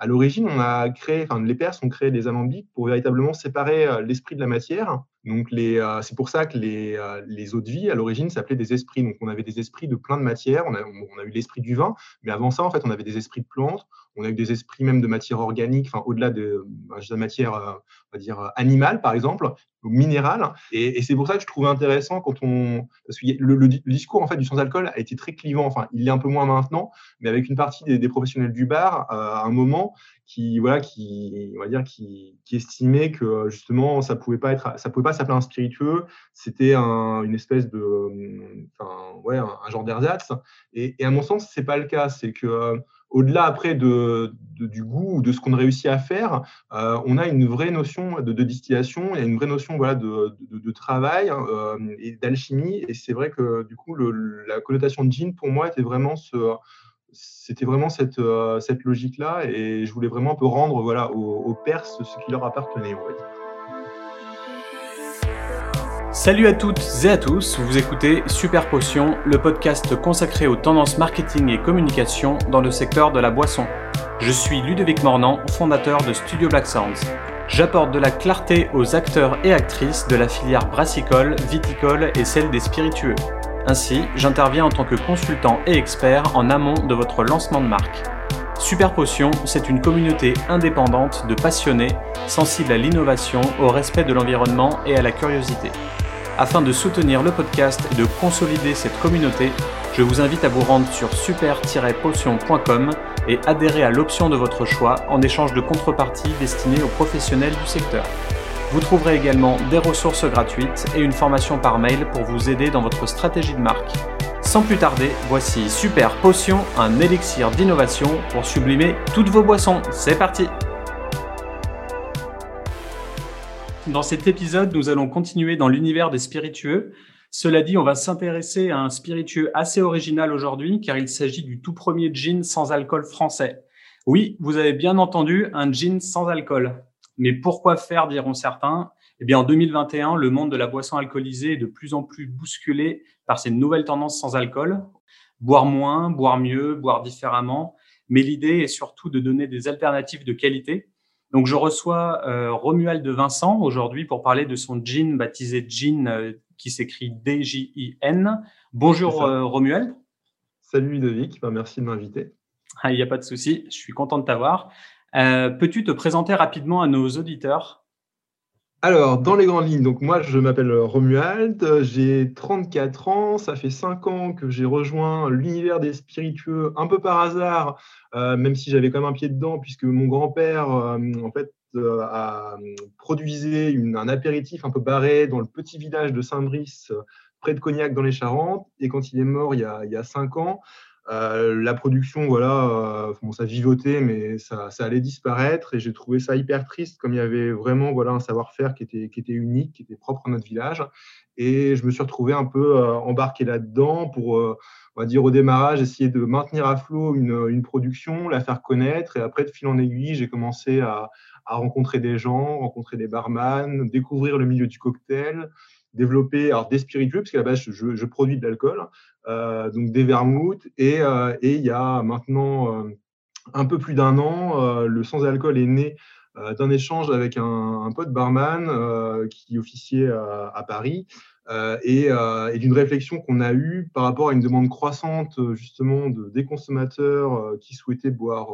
à l'origine, on a créé, enfin, les Perses ont créé des alambics pour véritablement séparer l'esprit de la matière. Donc, c'est pour ça que les, les eaux de vie, à l'origine, s'appelaient des esprits. Donc, on avait des esprits de plein de matières. On a, on a eu l'esprit du vin, mais avant ça, en fait, on avait des esprits de plantes. On a eu des esprits même de matière organique, enfin, au-delà de, la matière, on va dire, animale, par exemple, ou minérale. Et, c'est pour ça que je trouve intéressant quand on. Parce que le, discours, en fait, du sans-alcool a été très clivant. Enfin, il l'est un peu moins maintenant, mais avec une partie des, professionnels du bar, à un moment, qui voilà qui on va dire qui estimait que justement ça pouvait pas être ça pouvait pas s'appeler un spiritueux c'était un, une espèce de enfin ouais un, genre d'ersatz et, et, à mon sens c'est pas le cas c'est que au-delà après de, du goût ou de ce qu'on réussit à faire, euh, on a une vraie notion de, distillation, il y a une vraie notion voilà, de, travail euh, et d'alchimie. Et c'est vrai que du coup, la connotation de gin, pour moi, était vraiment c'était vraiment cette, euh, cette logique-là et je voulais vraiment un peu rendre voilà, aux, Perses ce qui leur appartenait, on va dire. Salut à toutes et à tous, vous écoutez Super Potion, le podcast consacré aux tendances marketing et communication dans le secteur de la boisson. Je suis Ludovic Mornan, fondateur de Studio Black Sounds. J'apporte de la clarté aux acteurs et actrices de la filière brassicole, viticole et celle des spiritueux. Ainsi, j'interviens en tant que consultant et expert en amont de votre lancement de marque. Super Potion, c'est une communauté indépendante de passionnés, sensibles à l'innovation, au respect de l'environnement et à la curiosité. Afin de soutenir le podcast et de consolider cette communauté, je vous invite à vous rendre sur super-potion.com et adhérer à l'option de votre choix en échange de contreparties destinées aux professionnels du secteur. Vous trouverez également des ressources gratuites et une formation par mail pour vous aider dans votre stratégie de marque. Sans plus tarder, voici Super Potion, un élixir d'innovation pour sublimer toutes vos boissons. C'est parti Dans cet épisode, nous allons continuer dans l'univers des spiritueux. Cela dit, on va s'intéresser à un spiritueux assez original aujourd'hui car il s'agit du tout premier gin sans alcool français. Oui, vous avez bien entendu, un gin sans alcool. Mais pourquoi faire, diront certains? Eh bien, en 2021, le monde de la boisson alcoolisée est de plus en plus bousculé par ces nouvelles tendances sans alcool. Boire moins, boire mieux, boire différemment. Mais l'idée est surtout de donner des alternatives de qualité. Donc, je reçois euh, Romuald de Vincent aujourd'hui pour parler de son gin baptisé gin euh, qui s'écrit D-J-I-N. Bonjour euh, Romuald. Salut Ludovic, ben, merci de m'inviter. Ah, il n'y a pas de souci, je suis content de t'avoir. Euh, peux-tu te présenter rapidement à nos auditeurs? Alors, dans les grandes lignes, donc moi je m'appelle Romuald, j'ai 34 ans, ça fait 5 ans que j'ai rejoint l'univers des spiritueux un peu par hasard, euh, même si j'avais quand même un pied dedans, puisque mon grand-père euh, en fait a produisait un apéritif un peu barré dans le petit village de Saint-Brice, près de Cognac dans les Charentes, et quand il est mort il y a, il y a 5 ans, euh, la production, voilà, euh, ça vivotait, mais ça, allait disparaître. Et j'ai trouvé ça hyper triste, comme il y avait vraiment voilà, un savoir-faire qui était, unique, qui était propre à notre village. Et je me suis retrouvé un peu euh, embarqué là-dedans pour, on va dire, au démarrage, essayer de maintenir à flot une, une, production, la faire connaître. Et après, de fil en aiguille, j'ai commencé à, à rencontrer des gens, rencontrer des barman, découvrir le milieu du cocktail développer alors des spiritueux, parce qu'à la base, je, je produis de l'alcool, euh, donc des vermouths, et, euh, et, il y a maintenant euh, un peu plus d'un an, le sans-alcool est né d'un échange avec un, un pote barman qui officiait à, Paris, et, et d'une réflexion qu'on a eue par rapport à une demande croissante justement de, des consommateurs qui souhaitaient boire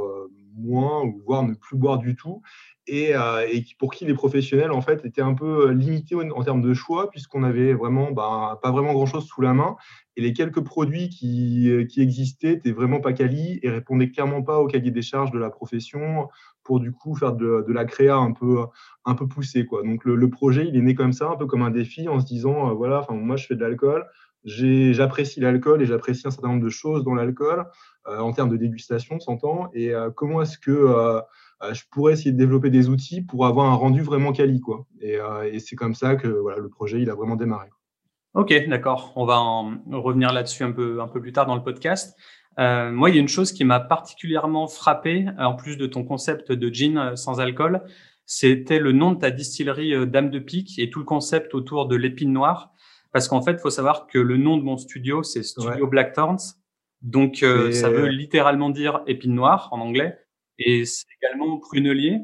moins ou voire ne plus boire du tout euh, et, pour qui les professionnels en fait étaient un peu euh, limités en, termes de choix puisqu'on avait vraiment bah, pas vraiment grand chose sous la main. Et les quelques produits qui, euh, qui existaient étaient vraiment pas quali et répondaient clairement pas au cahier des charges de la profession pour du coup faire de, la créa un peu un peu poussée quoi. Donc le, projet il est né comme ça un peu comme un défi en se disant voilà enfin moi je fais de l'alcool j'apprécie l'alcool et j'apprécie un certain nombre de choses dans l'alcool en termes de dégustation s'entend. Et comment est-ce que euh, je pourrais essayer de développer des outils pour avoir un rendu vraiment quali. Quoi. Et, euh, et c'est comme ça que voilà, le projet il a vraiment démarré. Ok, d'accord. On va en revenir là-dessus un peu, un peu plus tard dans le podcast. Euh, moi, il y a une chose qui m'a particulièrement frappé, en plus de ton concept de gin sans alcool, c'était le nom de ta distillerie Dame de Pique et tout le concept autour de l'épine noire. Parce qu'en fait, il faut savoir que le nom de mon studio, c'est Studio Black Thorns. Donc, ça veut littéralement dire épine noire en anglais. Et c'est également prunelier.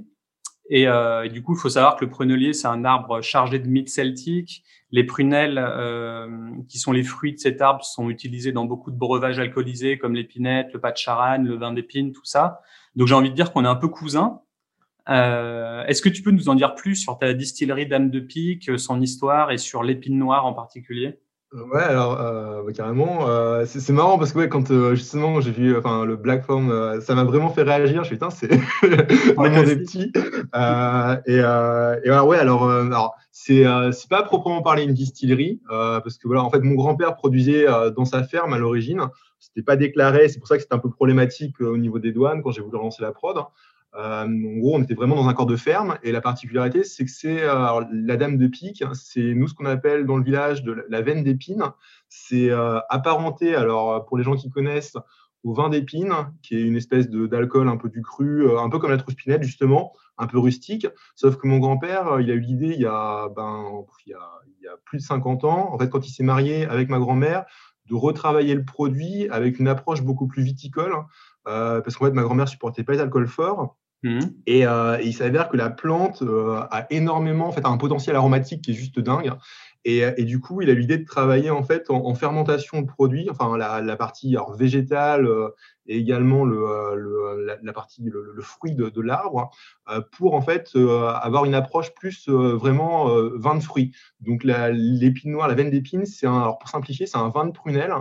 Et, euh, du coup, il faut savoir que le prunelier, c'est un arbre chargé de mythes celtiques. Les prunelles, euh, qui sont les fruits de cet arbre, sont utilisés dans beaucoup de breuvages alcoolisés comme l'épinette, le pas de charanne, le vin d'épine, tout ça. Donc j'ai envie de dire qu'on est un peu cousins. Euh, Est-ce que tu peux nous en dire plus sur ta distillerie Dame de Pique, son histoire et sur l'épine noire en particulier? Ouais, alors euh, bah, carrément, euh, c'est marrant parce que ouais, quand euh, justement j'ai vu enfin le Black Form, euh, ça m'a vraiment fait réagir. Je suis putain, c'est vraiment des petits. et, et voilà, ouais, alors, alors c'est c'est pas proprement parler une distillerie parce que voilà, en fait, mon grand-père produisait dans sa ferme à l'origine. C'était pas déclaré, c'est pour ça que c'était un peu problématique au niveau des douanes quand j'ai voulu lancer la prod. Euh, en gros, on était vraiment dans un corps de ferme et la particularité, c'est que c'est euh, la dame de pique, c'est nous ce qu'on appelle dans le village de la veine d'épine. C'est euh, apparenté, alors pour les gens qui connaissent, au vin d'épine, qui est une espèce d'alcool un peu du cru, un peu comme la trousse-pinette justement, un peu rustique. Sauf que mon grand-père, il a eu l'idée il, y a, ben, plus de 50 ans, en fait, quand il s'est marié avec ma grand-mère, de retravailler le produit avec une approche beaucoup plus viticole. Euh, parce qu'en fait, ma grand-mère supportait pas les alcools forts. Euh, et, il s'avère que la plante euh, a énormément, en fait, un potentiel aromatique qui est juste dingue. Et, du coup, il a l'idée de travailler en fait en, fermentation de produits, enfin la, partie alors, végétale euh, et également le, la, partie le, fruit de, l'arbre, pour en fait avoir une approche plus vraiment vin de fruits. Donc l'épine noire, la veine d'épine, c'est alors pour simplifier, c'est un vin de prunelle euh,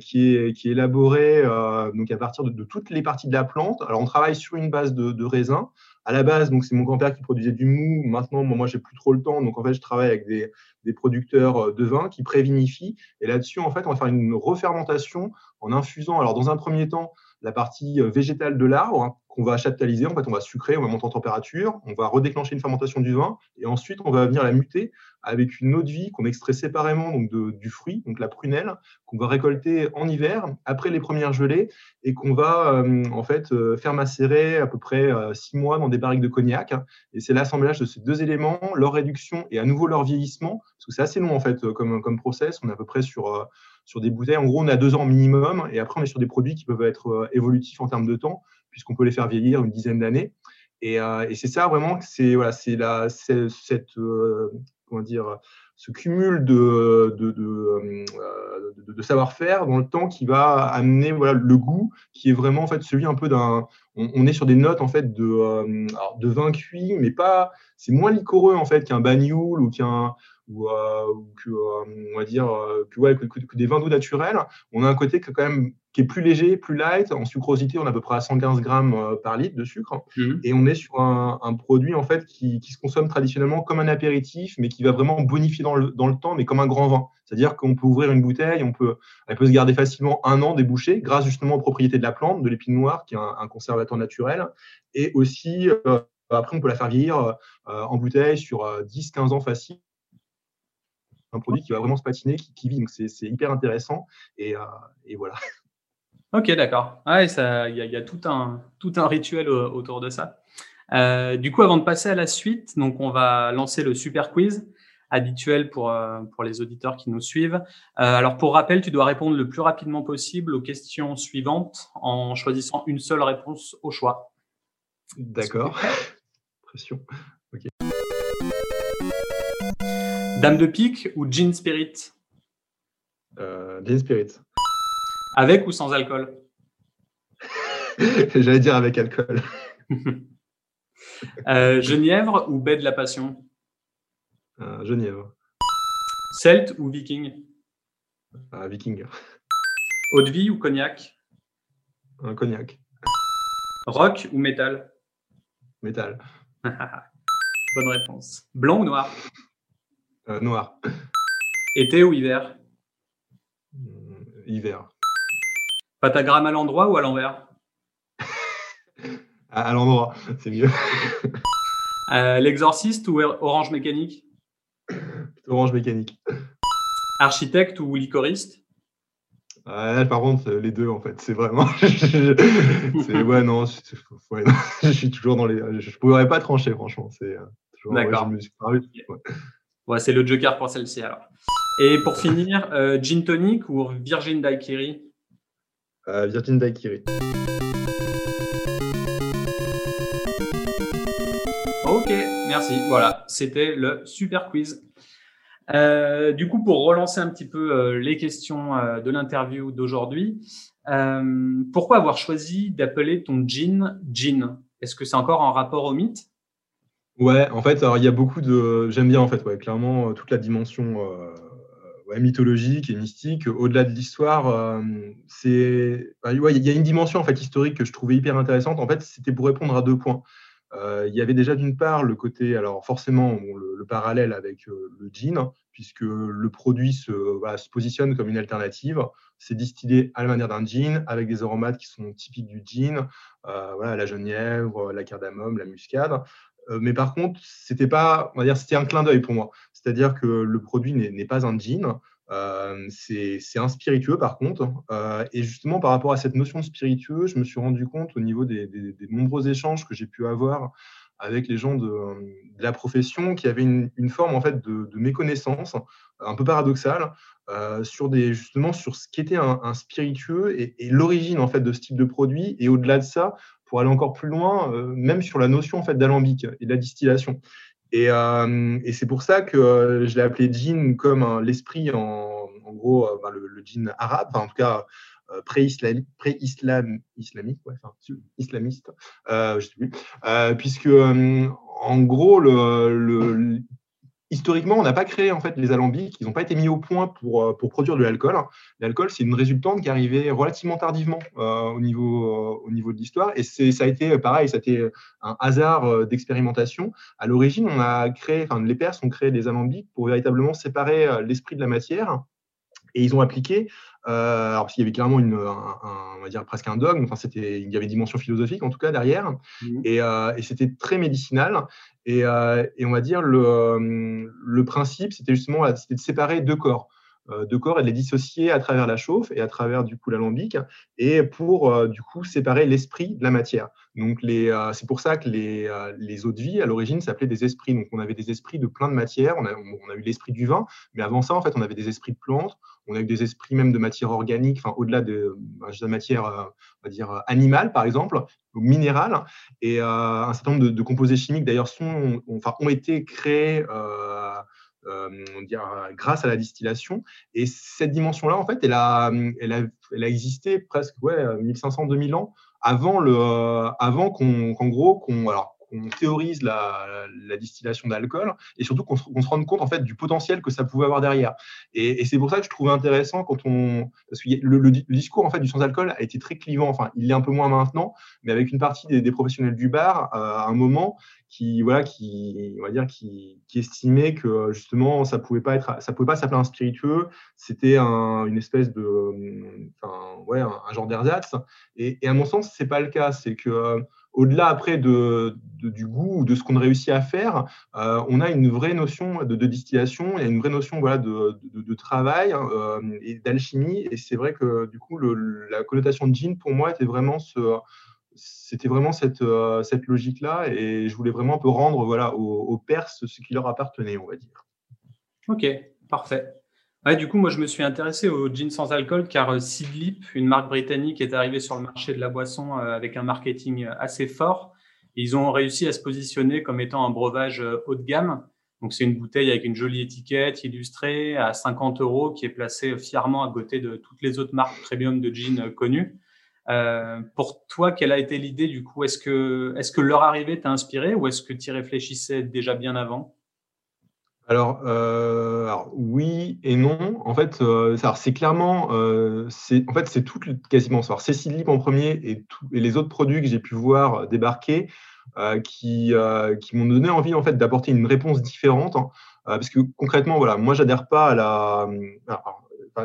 qui, est, qui est élaboré euh, donc à partir de, de, toutes les parties de la plante. Alors, on travaille sur une base de, de raisin. À la base, donc c'est mon grand-père qui produisait du mou. Maintenant, moi, moi j'ai plus trop le temps, donc en fait, je travaille avec des, des producteurs euh, de vin qui prévinifient. Et là-dessus, en fait, on va faire une refermentation en infusant. Alors, dans un premier temps, la partie végétale de l'arbre hein, qu'on va chaptaliser. En fait, on va sucrer, on va monter en température, on va redéclencher une fermentation du vin et ensuite on va venir la muter avec une eau de vie qu'on extrait séparément donc de, du fruit, donc la prunelle, qu'on va récolter en hiver après les premières gelées et qu'on va euh, en fait euh, faire macérer à peu près euh, six mois dans des barriques de cognac. Et c'est l'assemblage de ces deux éléments, leur réduction et à nouveau leur vieillissement, parce que c'est assez long en fait comme, comme process. On est à peu près sur sur des bouteilles. En gros, on a deux ans minimum, et après, on est sur des produits qui peuvent être évolutifs en termes de temps, puisqu'on peut les faire vieillir une dizaine d'années. Et, euh, c'est ça vraiment, c'est voilà, c'est la, cette, euh, comment dire, ce cumul de, de, de, de, savoir-faire dans le temps qui va amener voilà, le goût qui est vraiment en fait celui un peu d'un. On, est sur des notes en fait de, de vin cuit, mais pas. C'est moins liquoreux en fait qu'un bagnoul ou qu'un ou, euh, que, euh, on va dire, euh, que, ouais, que, que, des vins d'eau naturels, on a un côté qui, quand même, qui est plus léger, plus light. En sucrosité, on a à peu près à 115 grammes par litre de sucre. Mmh. Et on est sur un, un produit en fait, qui, qui, se consomme traditionnellement comme un apéritif, mais qui va vraiment bonifier dans le, dans le temps, mais comme un grand vin. C'est-à-dire qu'on peut ouvrir une bouteille, on peut, elle peut se garder facilement un an débouchée, grâce justement aux propriétés de la plante, de l'épine noire, qui est un, un, conservateur naturel. Et aussi, après, on peut la faire vieillir en bouteille sur 10-15 ans facile un produit qui va vraiment se patiner, qui, vit. Donc c'est hyper intéressant. Et, euh, et voilà. Ok, d'accord. il y, a, tout, un, tout un rituel autour de ça. Euh, du coup, avant de passer à la suite, donc on va lancer le super quiz habituel pour, euh, pour les auditeurs qui nous suivent. alors, pour rappel, tu dois répondre le plus rapidement possible aux questions suivantes en choisissant une seule réponse au choix. D'accord. Pression. Ok. Dame de pique ou Gin Spirit? Euh, Gin Spirit. Avec ou sans alcool? J'allais dire avec alcool. euh, Genièvre ou baie de la Passion? Euh, Genièvre. Celte ou Viking? Euh, Viking. Eau de vie ou cognac? Un cognac. Rock ou métal Métal. Bonne réponse. Blanc ou noir? Euh, noir. Été ou hiver? Euh, Hiver. Patagramme à l'endroit ou à l'envers? À, l'endroit, c'est mieux. Euh, l'exorciste ou orange mécanique? Orange mécanique. Architecte ou licoriste? Par contre, les deux, en fait, c'est vraiment. c'est ouais, non, je suis toujours dans les. Je ne pourrais pas trancher, franchement. C'est D'accord. Ouais, Ouais, c'est le joker pour celle-ci alors. Et pour euh. finir, euh, Gin Tonic ou Virgin Daiquiri? Euh, Virgin Daiquiri. Ok, merci. Voilà, c'était le super quiz. Euh, du coup, pour relancer un petit peu les questions de l'interview d'aujourd'hui, pourquoi avoir choisi d'appeler ton jean jean Est-ce que c'est encore en rapport au mythe? Ouais, en fait, alors il y a beaucoup de. J'aime bien en fait, ouais, clairement toute la dimension mythologique et mystique. Au-delà de l'histoire, c'est. Bah, il y a une dimension en fait historique que je trouvais hyper intéressante. En fait, c'était pour répondre à deux points. Euh, il y avait déjà d'une part le côté, alors forcément le, parallèle avec euh, le gin, puisque le produit se, positionne comme une alternative. C'est distillé à la manière d'un gin, avec des aromates qui sont typiques du gin, euh, voilà, la genièvre, la cardamome, la muscade. Mais par contre, c'était pas, c'était un clin d'œil pour moi. C'est-à-dire que le produit n'est pas un gin, euh, c'est un spiritueux par contre. Euh, et justement, par rapport à cette notion de spiritueux, je me suis rendu compte au niveau des, nombreux échanges que j'ai pu avoir avec les gens de, la profession qui avaient une, forme en fait de, méconnaissance un peu paradoxale euh, sur des justement sur ce qu'était un, un spiritueux et, l'origine en fait de ce type de produit et au-delà de ça pour aller encore plus loin même sur la notion en fait d'alambic et de la distillation. Euh, et, c'est pour ça que euh, je l'ai appelé djinn comme l'esprit, en, gros, euh, le, djinn arabe, en tout cas pré-islamique, islamiste, je sais plus, puisque en gros, le, historiquement, on n'a pas créé en fait les alambics, ils n'ont pas été mis au point pour, euh, pour produire de l'alcool. L'alcool, c'est une résultante qui arrivait relativement tardivement euh, au, niveau, euh, au niveau de l'histoire. Et ça a été pareil, ça a été un hasard d'expérimentation. À l'origine, on a créé, enfin, les Perses ont créé des alambics pour véritablement séparer l'esprit de la matière. Et ils ont appliqué euh, alors, parce qu'il y avait clairement une, on va dire presque un dogme, enfin, c'était, il y avait une dimension philosophique en tout cas derrière, mmh. euh, et, c'était très médicinal. Et, euh, et, on va dire le, le principe, c'était justement c'était de séparer deux corps. Deux corps et de les dissocier à travers la chauffe et à travers du coup l'alambic et pour du coup séparer l'esprit de la matière. Donc les, c'est pour ça que les, les eaux de vie à l'origine s'appelaient des esprits. Donc on avait des esprits de plein de matières. On a, eu l'esprit du vin, mais avant ça en fait on avait des esprits de plantes, on a eu des esprits même de matière organique, enfin au-delà de, la matière, euh, on va dire animale par exemple, ou minérale, et euh, un certain nombre de, composés chimiques d'ailleurs sont, ont été créés. Euh, grâce à la distillation. Et cette dimension-là, en fait, elle a, elle a, elle a existé presque ouais, 1500-2000 ans avant, le, avant qu'en gros, qu'on, alors, qu'on théorise la, distillation d'alcool et surtout qu'on se, rende compte en fait du potentiel que ça pouvait avoir derrière. Et, c'est pour ça que je trouvais intéressant quand on parce que le, discours en fait du sans alcool a été très clivant. Enfin, il l'est un peu moins maintenant, mais avec une partie des, professionnels du bar euh, à un moment qui voilà qui on va dire qui, estimait que justement ça pouvait pas être ça pouvait pas s'appeler un spiritueux c'était un, une espèce de enfin, ouais un, genre d'ersatz et, et, à mon sens c'est pas le cas c'est que au-delà après de, du goût ou de ce qu'on réussit à faire, euh, on a une vraie notion de, distillation, il y a une vraie notion voilà, de, travail euh, et d'alchimie. Et c'est vrai que du coup, la connotation de gin, pour moi, était vraiment c'était vraiment cette, euh, cette logique-là. Et je voulais vraiment un peu rendre voilà, aux Perses ce qui leur appartenait, on va dire. Ok, parfait du coup, moi, je me suis intéressé au gin sans alcool car euh, Sidlip, une marque britannique, est arrivée sur le marché de la boisson euh, avec un marketing euh, assez fort. Ils ont réussi à se positionner comme étant un breuvage haut de gamme. Donc, c'est une bouteille avec une jolie étiquette illustrée à 50 euros qui est placée fièrement à côté de toutes les autres marques premium de gin connues. pour toi, quelle a été l'idée du coup? Est-ce que, est-ce que leur arrivée t'a inspiré ou est-ce que tu y réfléchissais déjà bien avant? Euh, alors, oui et non. En fait, euh, c'est clairement, euh, en fait c'est tout quasiment. Alors, Cécile Lip en premier et, les autres produits que j'ai pu voir débarquer qui, m'ont donné envie en fait d'apporter une réponse différente. Hein. parce que concrètement, voilà, moi j'adhère pas à la.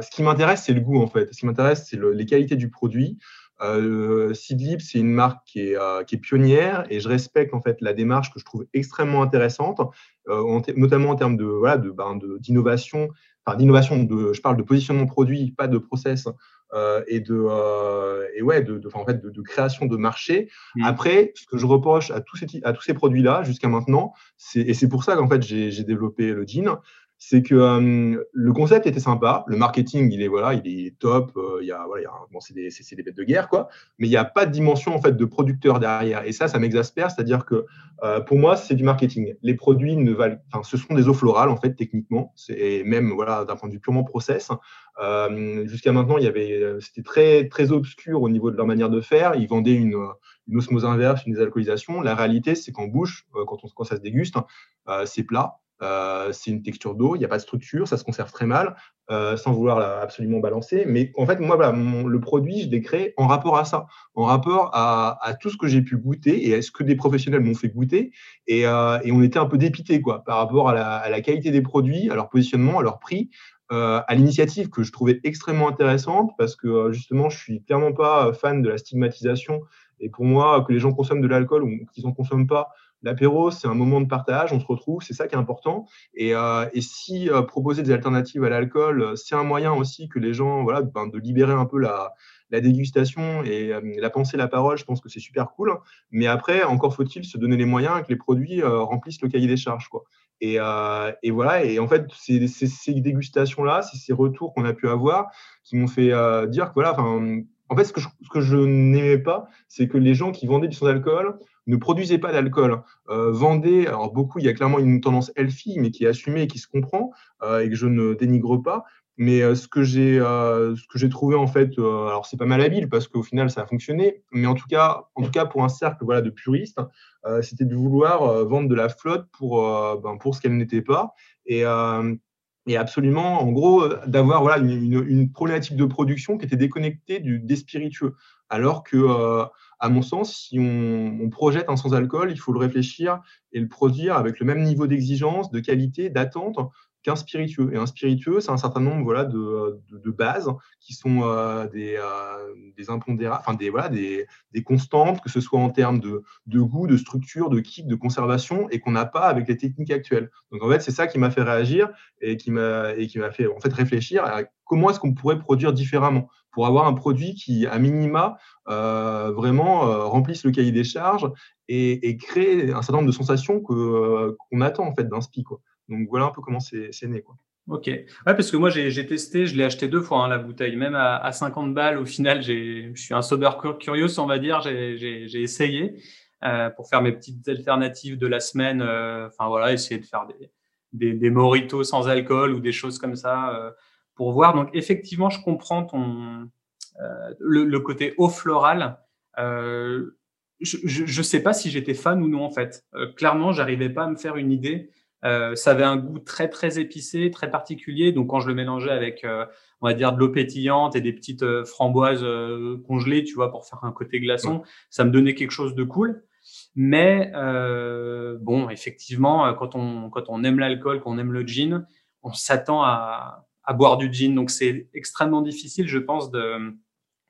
ce qui m'intéresse, c'est le goût en fait. Ce qui m'intéresse, c'est les qualités du produit. Euh, c'est une marque qui est, euh, qui est, pionnière et je respecte en fait la démarche que je trouve extrêmement intéressante, euh, notamment en termes de voilà de ben, d'innovation. Enfin, d'innovation, de, je parle de positionnement produit, pas de process, euh, et de et ouais de, de, en fait, de, création de marché. Mmh. Après, ce que je reproche à tous ces à tous ces produits là jusqu'à maintenant, c'est et c'est pour ça qu'en fait j'ai développé le jean, c'est que euh, le concept était sympa, le marketing, il est voilà, il est top, euh, il voilà, c'est des, bêtes de guerre quoi, mais il n'y a pas de dimension en fait de producteur derrière. Et ça, ça m'exaspère, c'est-à-dire que euh, pour moi, c'est du marketing. Les produits ne valent, enfin, ce sont des eaux florales en fait techniquement, c'est même voilà d'un point de vue purement process. Jusqu'à maintenant, il avait, c'était très très obscur au niveau de leur manière de faire. Ils vendaient une, une osmose inverse, une désalcoolisation. La réalité, c'est qu'en bouche, quand, quand ça se déguste, c'est plat euh, c'est une texture d'eau, il n'y a pas de structure, ça se conserve très mal, euh, sans vouloir absolument balancer. Mais en fait, moi, voilà, le produit, je l'ai en rapport à ça, en rapport à, tout ce que j'ai pu goûter et à ce que des professionnels m'ont fait goûter. Et, euh, on était un peu dépité par rapport à la, qualité des produits, à leur positionnement, à leur prix. À l'initiative que je trouvais extrêmement intéressante parce que justement, je suis clairement pas fan de la stigmatisation et pour moi, que les gens consomment de l'alcool ou qu'ils n'en consomment pas, L'apéro, c'est un moment de partage, on se retrouve, c'est ça qui est important. Et, euh, si euh, proposer des alternatives à l'alcool, euh, c'est un moyen aussi que les gens, voilà, ben, de libérer un peu la, dégustation et la pensée, la parole, je pense que c'est super cool. Mais après, encore faut-il se donner les moyens que les produits remplissent le cahier des charges. Quoi. Et, voilà, et en fait, c'est ces dégustations-là, c'est ces retours qu'on a pu avoir qui m'ont fait dire que voilà, en fait, ce que je, n'aimais pas, c'est que les gens qui vendaient du sans-alcool ne produisaient pas d'alcool, euh, vendaient, alors beaucoup, il y a clairement une tendance healthy, mais qui est assumée et qui se comprend, euh, et que je ne dénigre pas. Mais euh, ce que j'ai ce que j'ai trouvé en fait, alors c'est pas mal habile parce qu'au final ça a fonctionné, mais en tout cas, en tout cas pour un cercle de puristes, c'était de vouloir vendre de la flotte pour ben, pour ce qu'elle n'était pas. Et absolument, en gros, d'avoir une, problématique de production qui était déconnectée du, des spiritueux. Alors que, euh, à mon sens, si on, projette un sans-alcool, il faut le réfléchir et le produire avec le même niveau d'exigence, de qualité, d'attente qu'un spiritueux. Et un spiritueux, c'est un certain nombre voilà, de, de, bases qui sont euh, des, euh, des impondérables, enfin des, voilà, des, des, constantes, que ce soit en termes de, de goût, de structure, de kick, de conservation, et qu'on n'a pas avec les techniques actuelles. Donc en fait, c'est ça qui m'a fait réagir et qui m'a fait en fait réfléchir à comment est-ce qu'on pourrait produire différemment pour avoir un produit qui, à minima, euh, vraiment remplisse le cahier des charges et, et, crée un certain nombre de sensations qu'on attend en fait d'un SPI. Quoi. Donc voilà un peu comment c'est né. Quoi. Ok. Ouais, parce que moi, j'ai testé, je l'ai acheté deux fois, hein, la bouteille. Même à, 50 balles, au final, je suis un sober curieux, on va dire. J'ai essayé euh, pour faire mes petites alternatives de la semaine. Euh, enfin, voilà, essayer de faire des, des, mojitos sans alcool ou des choses comme ça euh, pour voir. Donc, effectivement, je comprends le, côté eau floral. je ne sais pas si j'étais fan ou non, en fait. clairement, j'arrivais pas à me faire une idée euh, ça avait un goût très très épicé, très particulier. Donc quand je le mélangeais avec, euh, on va dire de l'eau pétillante et des petites euh, framboises congelées, tu vois, pour faire un côté glaçon, ça me donnait quelque chose de cool. Mais bon, effectivement, quand on quand on aime l'alcool, qu'on aime le gin, on s'attend à, à boire du gin. Donc c'est extrêmement difficile, je pense, de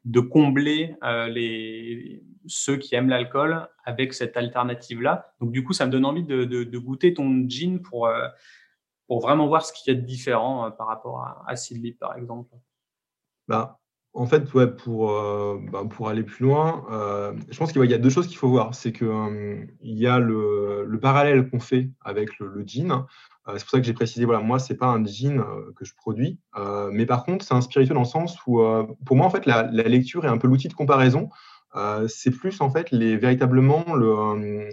de combler les ceux qui aiment l'alcool avec cette alternative-là. Donc, du coup, ça me donne envie de, goûter ton gin pour, euh, pour vraiment voir ce qu'il y a de différent euh, par rapport à, à Sidlip, par exemple. Bah, en fait, euh, bah, pour aller plus loin, je pense qu'il y a deux choses qu'il faut voir. C'est qu'il il y a le, le parallèle qu'on fait avec le, le gin. c'est pour ça que j'ai précisé, voilà, moi, c'est pas un gin que je produis, mais par contre, c'est un spiritueux dans le sens où, pour moi, en fait, la, lecture est un peu l'outil de comparaison. Euh, c'est plus en fait véritablement le, euh,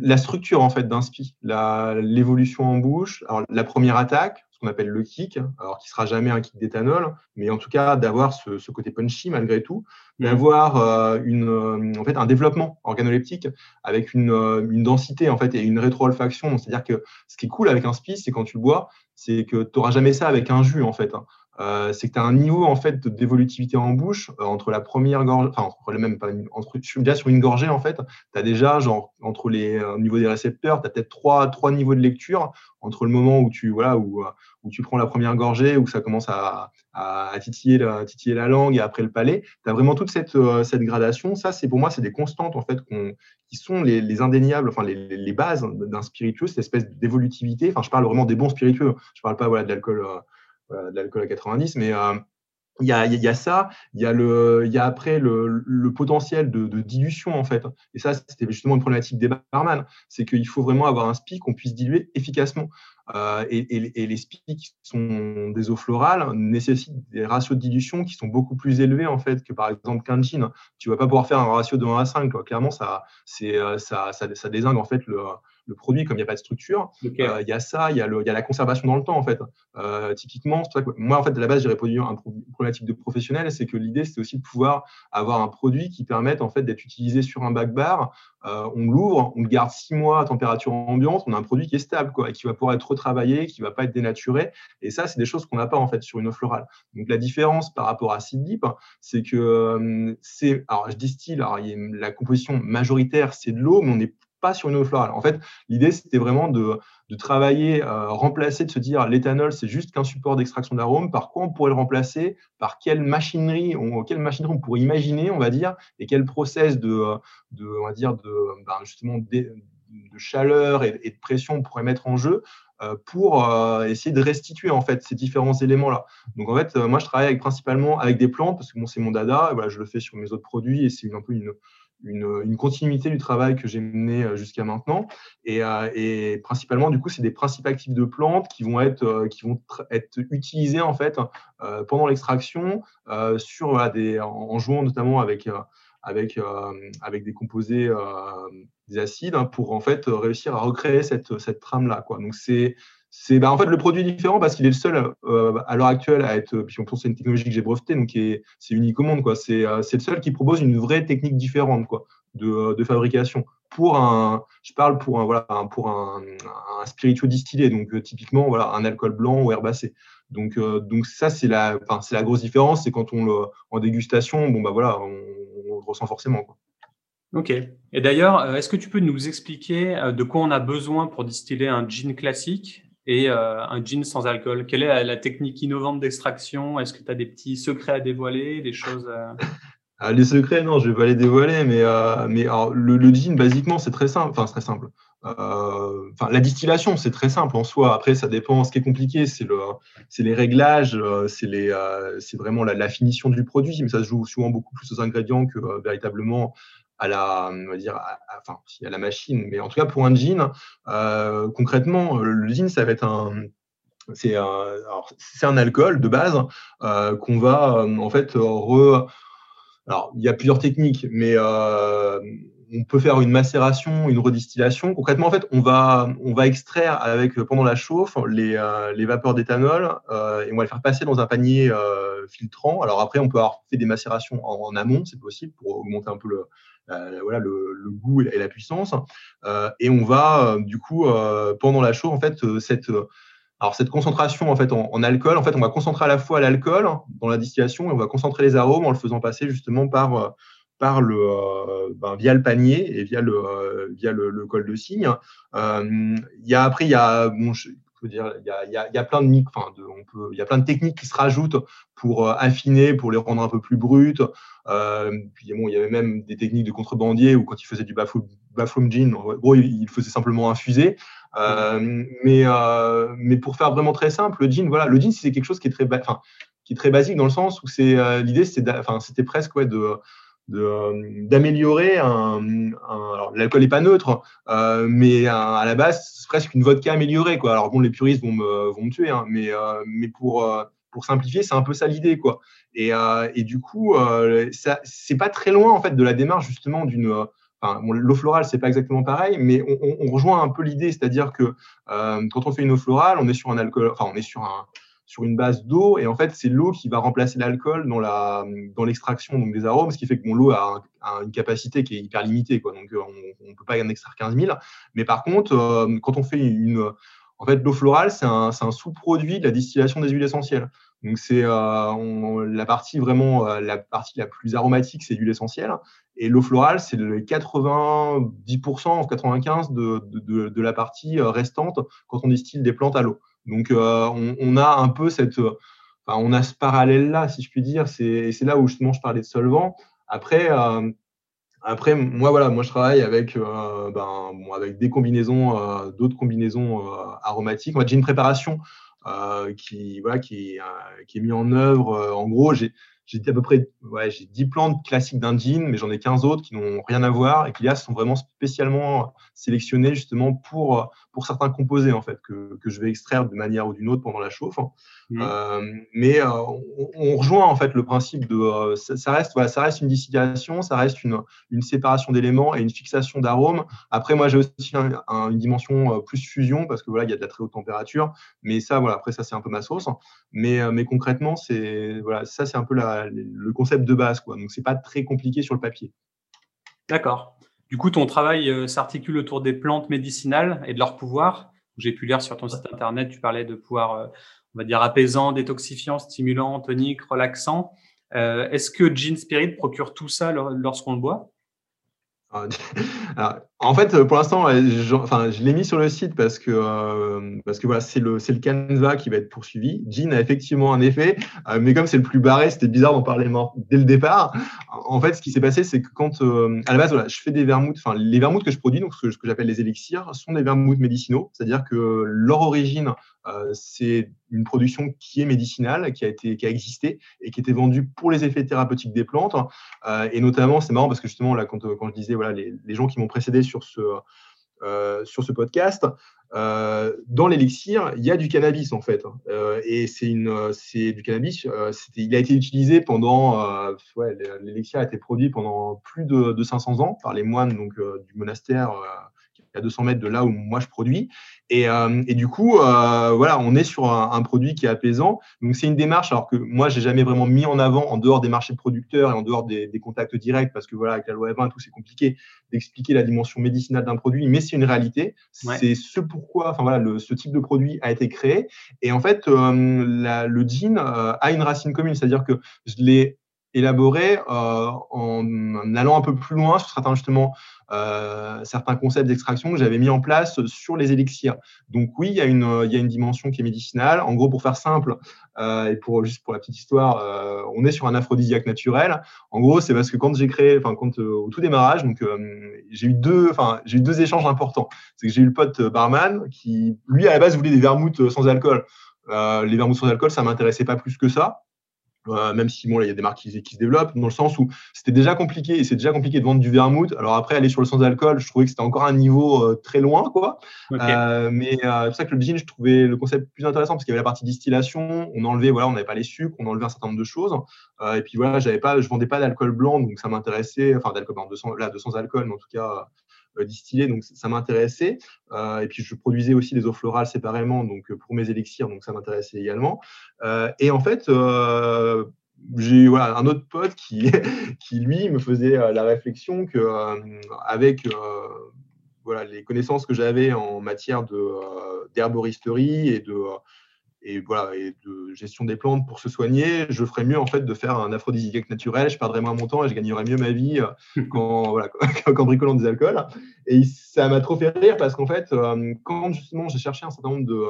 la structure en fait d'un SPI, l'évolution en bouche, la première attaque, ce qu'on appelle le kick, alors qui sera jamais un kick d'éthanol, mais en tout cas d'avoir ce, côté punchy malgré tout, mmh. d'avoir euh, une en fait un développement organoleptique avec une, une, densité en fait et une rétro-olfaction. C'est-à-dire que ce qui est cool avec un SPI, c'est quand tu le bois, c'est que tu n'auras jamais ça avec un jus en fait. Hein. Euh, c'est que tu as un niveau en fait d'évolutivité en bouche euh, entre la première gorgée, enfin entre les mêmes, pas, entre, déjà sur une gorgée en fait, tu as déjà genre entre les euh, niveaux des récepteurs, tu as peut-être trois, trois niveaux de lecture entre le moment où tu voilà où, où tu prends la première gorgée, où ça commence à, titiller, la, langue et après le palais, tu as vraiment toute cette, cette gradation. Ça, c'est pour moi, c'est des constantes en fait qui sont les, les indéniables, enfin les, les bases d'un spiritueux, cette espèce d'évolutivité. Enfin, je parle vraiment des bons spiritueux. Je parle pas voilà de l'alcool de l'alcool à 90, mais, euh, il y, a, ça, il y a, y a après le, potentiel de, dilution en fait. Et ça, c'était justement une problématique des barman, c'est qu'il faut vraiment avoir un SPI qu'on puisse diluer efficacement. Euh, et, les SPI qui sont des eaux florales nécessitent des ratios de dilution qui sont beaucoup plus élevés en fait que par exemple qu'un gin. Tu vas pas pouvoir faire un ratio de 1 à 5. Quoi. Clairement, euh, ça, ça, ça désingue en fait le, le produit, comme il n'y a pas de structure, euh, il y a ça, il y, y, a la conservation dans le temps, en fait. Euh, typiquement, moi, en fait, à la base, j'ai répondu un problématique de professionnel, c'est que l'idée, c'était aussi de pouvoir avoir un produit qui permette, en fait, d'être utilisé sur un back bar. Euh, on l'ouvre, on le garde six mois à température ambiante, on a un produit qui est stable, quoi, et qui va pouvoir être retravaillé, qui va pas être dénaturé. Et ça, c'est des choses qu'on n'a pas, en fait, sur une eau florale. Donc, la différence par rapport à Seed Deep, c'est que c'est, alors, je distille, alors, la composition majoritaire, c'est de l'eau, mais on est pas sur une eau florale. En fait, l'idée, c'était vraiment de, travailler, euh, remplacer, de se dire l'éthanol, c'est juste qu'un support d'extraction d'arômes. Par quoi on pourrait le remplacer? Par quelle machinerie on, quelle machinerie on pourrait imaginer, on va dire, et quel process de, on va dire, de, ben, justement, de, chaleur et, de pression on pourrait mettre en jeu euh, pour euh, essayer de restituer en fait ces différents éléments là. Donc en fait, moi je travaille principalement avec des plantes parce que bon, c'est mon dada, voilà, je le fais sur mes autres produits et c'est un peu une, une, continuité du travail que j'ai mené euh, jusqu'à maintenant. Et, euh, et, principalement, du coup, c'est des principes actifs de plantes qui vont être, euh, qui vont être utilisés en fait pendant l'extraction sur en, jouant notamment avec avec, avec des composés, des acides, hein, pour en fait réussir à recréer cette, cette trame-là. Donc c'est c'est bah, en fait le produit est différent parce qu'il est le seul euh, à l'heure actuelle à être, puis on pense c'est une technologie que j'ai brevetée, donc c'est unique au monde. Quoi. C'est, euh, c'est le seul qui propose une vraie technique différente euh, de fabrication. Pour un, je parle pour un, voilà, pour un, spiritueux distillé, donc typiquement un alcool blanc ou herbacé. Donc, ça, c'est la, la grosse différence. C'est quand on le, en dégustation, bon, bah voilà, on, le ressent forcément. Ok. Et d'ailleurs, est-ce que tu peux nous expliquer de quoi on a besoin pour distiller un gin classique? Et euh, un gin sans alcool. Quelle est la, technique innovante d'extraction? Est-ce que tu as des petits secrets à dévoiler, des choses ah, Les secrets, non, je vais pas les dévoiler, mais, euh, le, le, gin, basiquement, c'est très simple. Enfin, très simple. Euh, la distillation, c'est très simple en soi. Après, ça dépend. Ce qui est compliqué, c'est le, c'est les réglages, c'est vraiment la, la, finition du produit. Mais ça se joue souvent beaucoup plus aux ingrédients que véritablement à la, on va dire, à, enfin, à la machine, mais en tout cas pour un jean, euh, concrètement, le jean, ça va être un, c'est un, un, alcool de base euh, qu'on va en fait re. Alors, il y a plusieurs techniques, mais euh, on peut faire une macération, une redistillation. Concrètement, en fait, on va, on va extraire avec pendant la chauffe les, euh, les vapeurs d'éthanol euh, et on va les faire passer dans un panier euh, filtrant. Alors après, on peut avoir fait des macérations en, amont, c'est possible pour augmenter un peu le, voilà, le, goût et la puissance. et on va du coup pendant la chauffe, en fait, cette alors cette concentration en fait en, en, alcool, en fait, on va concentrer à la fois l'alcool dans la distillation et on va concentrer les arômes en le faisant passer justement par par le, euh, ben, via le panier et via le, euh, via le, col de cygne. Euh, il y a, après, il y a, bon, dire, il y a, il y a, plein de, il y a techniques qui se rajoutent pour affiner, pour les rendre un peu plus brutes. Puis bon, il y avait même des techniques de contrebandier où quand il faisait du bathroom gin, gros, il faisait simplement infuser. Mais, mais pour faire vraiment très simple, le gin, voilà, le c'est quelque chose qui est très, enfin, qui est très basique dans le sens où c'est l'idée, c'était presque de d'améliorer un, alors l'alcool n'est pas neutre, euh, mais à la base c'est presque une vodka améliorée quoi. Alors bon les puristes vont me, vont me tuer, hein, mais euh, mais pour pour simplifier c'est un peu ça l'idée quoi. Et, et du coup ça c'est pas très loin en fait de la démarche justement d'une Enfin, l'eau florale, c'est pas exactement pareil, mais on, on, on rejoint un peu l'idée, c'est-à-dire que quand on fait une eau florale, on est sur un alcool, enfin, on est sur un, sur une base d'eau. Et en fait, c'est l'eau qui va remplacer l'alcool dans, la, dans l'extraction des arômes, ce qui fait que l'eau a, une capacité qui est hyper limitée. Quoi. Donc, on ne peut pas en extraire 15 000. Mais par contre, euh, quand on fait une. En fait, l'eau florale, c'est un, un sous-produit de la distillation des huiles essentielles. Donc, c'est euh, la partie vraiment, euh, la partie la plus aromatique, c'est l'huile essentielle. Et l'eau florale, c'est le 90%, 95% de, de, de, la partie restante quand on distille des plantes à l'eau. Donc, euh, on, a un peu cette, enfin, on a ce parallèle-là, si je puis dire. C'est là où justement je parlais de solvant. Après, euh, moi, voilà, moi, je travaille avec, euh, ben, des combinaisons, d'autres combinaisons aromatiques. Moi, j'ai une préparation qui, voilà, qui, qui est mis en œuvre. en gros, j'ai j'ai à peu près ouais, j'ai 10 plantes classiques d'un jean, mais j'en ai 15 autres qui n'ont rien à voir et qui là sont vraiment spécialement sélectionnés justement pour, pour certains composés en fait que, que je vais extraire de manière ou d'une autre pendant la chauffe. Mmh. Euh, mais euh, on, rejoint en fait le principe de euh, ça, reste voilà, ça reste une distillation, ça reste une, une séparation d'éléments et une fixation d'arômes. Après moi j'ai aussi une dimension plus fusion parce que voilà il y a de la très haute température, mais ça voilà après ça c'est un peu ma sauce. Mais, mais concrètement c'est voilà ça c'est un peu la le concept de base. Quoi. Donc, ce n'est pas très compliqué sur le papier. D'accord. Du coup, ton travail euh, s'articule autour des plantes médicinales et de leur pouvoir. J'ai pu lire sur ton site internet, tu parlais de pouvoir, euh, on va dire, apaisant, détoxifiant, stimulant, tonique, relaxant. Euh, est-ce que Gin Spirit procure tout ça lorsqu'on le boit? en fait, pour l'instant, je, enfin, je l'ai mis sur le site parce que, euh, parce que voilà, c'est le, le Canva qui va être poursuivi. Jean a effectivement un effet, euh, mais comme c'est le plus barré, c'était bizarre d'en parler dès le départ. En fait, ce qui s'est passé, c'est que quand, euh, à la base, voilà, je fais des vermouths, enfin, les vermouths que je produis, donc ce que, que j'appelle les élixirs, sont des vermouths médicinaux, c'est-à-dire que leur origine, c'est une production qui est médicinale, qui a, été, qui a existé et qui était vendue pour les effets thérapeutiques des plantes. et notamment, c'est marrant parce que justement, là, quand, quand je disais, voilà, les, gens qui m'ont précédé sur ce, euh, sur ce podcast, euh, dans l'élixir, il y a du cannabis en fait. Euh, et c'est du cannabis. il a été utilisé pendant. l'élixir a été produit pendant plus de, de, 500 ans par les moines donc, du monastère à 200 mètres de là où moi je produis. Et, euh, et du coup, euh, voilà, on est sur un, produit qui est apaisant. Donc c'est une démarche, alors que moi j'ai jamais vraiment mis en avant en dehors des marchés producteurs et en dehors des, contacts directs, parce que voilà, avec la loi 20 tout, c'est compliqué d'expliquer la dimension médicinale d'un produit, mais c'est une réalité. C'est ce pourquoi, enfin voilà, le, ce type de produit a été créé. Et en fait, euh, la, le jean a une racine commune, c'est-à-dire que je l'ai élaboré euh, en allant un peu plus loin sur certains justement euh, certains concepts d'extraction que j'avais mis en place sur les élixirs. Donc oui, il y a une dimension qui est médicinale. En gros, pour faire simple euh, et pour juste pour la petite histoire, on est sur un aphrodisiaque naturel. En gros, c'est parce que quand j'ai créé, enfin quand au tout démarrage, donc j'ai eu deux, enfin j'ai eu deux échanges importants. C'est que j'ai eu le pote barman qui lui à la base voulait des vermouths sans alcool. les vermouths sans alcool, ça m'intéressait pas plus que ça. Euh, même si bon, il y a des marques qui, se développent, dans le sens où c'était déjà compliqué, et c'est déjà compliqué de vendre du vermouth. Alors après, aller sur le sans alcool, je trouvais que c'était encore un niveau euh, très loin, quoi. Euh, mais c'est pour ça que le gin, je trouvais le concept plus intéressant parce qu'il y avait la partie distillation, on enlevait, voilà, on n'avait pas les sucres, on enlevait un certain nombre de choses. et puis voilà, j'avais pas, je vendais pas d'alcool blanc, donc ça m'intéressait, enfin d'alcool blanc, de sans, là, de sans alcool, mais en tout cas distillé, donc ça m'intéressait. et puis je produisais aussi des eaux florales séparément, donc pour mes élixirs, donc ça m'intéressait également. et en fait, j'ai voilà, un autre pote qui, qui, lui, me faisait la réflexion que avec voilà, les connaissances que j'avais en matière d'herboristerie et de et voilà et de gestion des plantes pour se soigner, je ferais mieux en fait de faire un aphrodisiaque naturel, je perdrais moins mon temps et je gagnerais mieux ma vie euh, qu'en voilà, bricolant des alcools. Et ça m'a trop fait rire parce qu'en fait, euh, quand justement j'ai cherché un certain nombre de